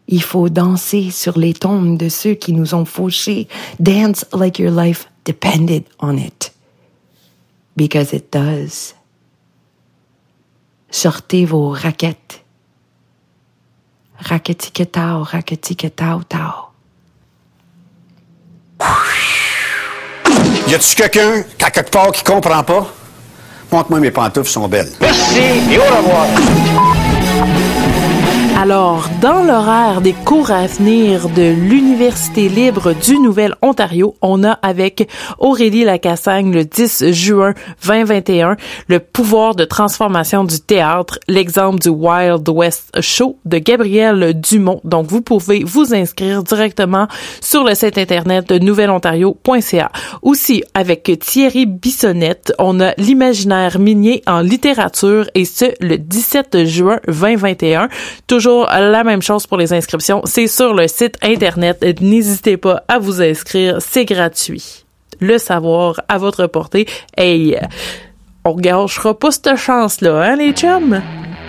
Il faut danser sur les tombes de ceux qui nous ont fauchés. Dance like your life depended on it. Because it does. Sortez vos raquettes. Raquetiketao, raquetiketao, tao.
Y a-tu quelqu'un, quelque part, qui comprend pas? Montre-moi mes pantoufles sont belles.
Merci et au revoir.
Alors, dans l'horaire des cours à venir de l'Université libre du Nouvel-Ontario, on a avec Aurélie Lacassagne le 10 juin 2021 le pouvoir de transformation du théâtre, l'exemple du Wild West Show de Gabriel Dumont. Donc, vous pouvez vous inscrire directement sur le site internet de nouvelontario.ca. Aussi, avec Thierry Bissonnette, on a l'imaginaire minier en littérature et ce, le 17 juin 2021. Toujours la même chose pour les inscriptions. C'est sur le site internet. N'hésitez pas à vous inscrire. C'est gratuit. Le savoir à votre portée. Hey, on gâchera pas cette chance-là, hein, les chums?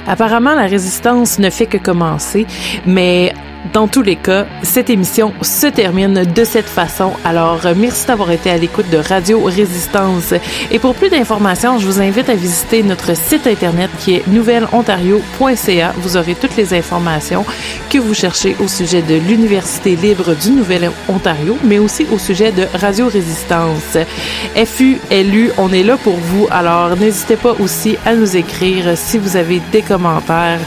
Apparemment, la résistance ne fait que commencer, mais Dans tous les cas, cette émission se termine de cette façon. Alors, merci d'avoir été à l'écoute de Radio Résistance. Et pour plus d'informations, je vous invite à visiter notre site internet qui est nouvelleontario.ca. Vous aurez toutes les informations que vous cherchez au sujet de l'Université libre du Nouvel-Ontario, mais aussi au sujet de Radio Résistance. FULU, on est là pour vous. Alors, n'hésitez pas aussi à nous écrire si vous avez des commentaires.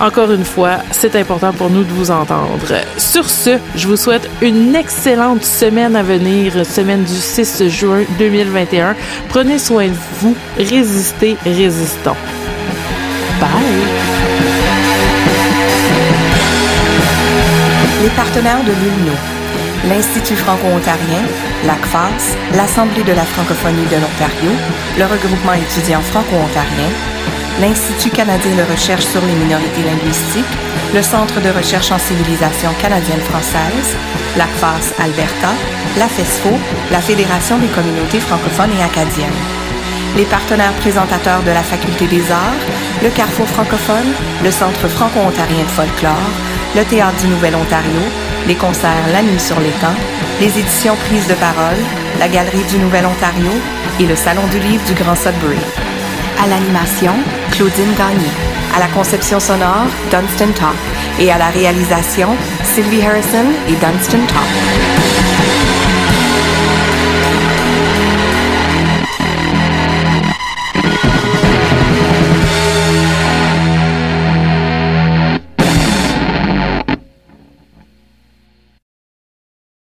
Encore une fois, c'est important pour nous de vous entendre. Sur ce, je vous souhaite une excellente semaine à venir, semaine du 6 juin 2021. Prenez soin de vous, résistez, résistons. Bye!
Les partenaires de l'ULNO, l'Institut franco-ontarien, l'ACFAS, l'Assemblée de la francophonie de l'Ontario, le regroupement étudiant franco-ontarien, l'Institut canadien de recherche sur les minorités linguistiques, le Centre de recherche en civilisation canadienne-française, l'ACFAS Alberta, la FESFO, la Fédération des communautés francophones et acadiennes. Les partenaires présentateurs de la Faculté des Arts, le Carrefour francophone, le Centre franco-ontarien de folklore, le Théâtre du Nouvel-Ontario, les concerts La Nuit sur l'étang, les éditions Prises de parole, la Galerie du Nouvel-Ontario et le Salon du livre du Grand Sudbury. À l'animation, Claudine Gagné. À la conception sonore, Dunstan Top. Et à la réalisation, Sylvie Harrison et Dunstan Top.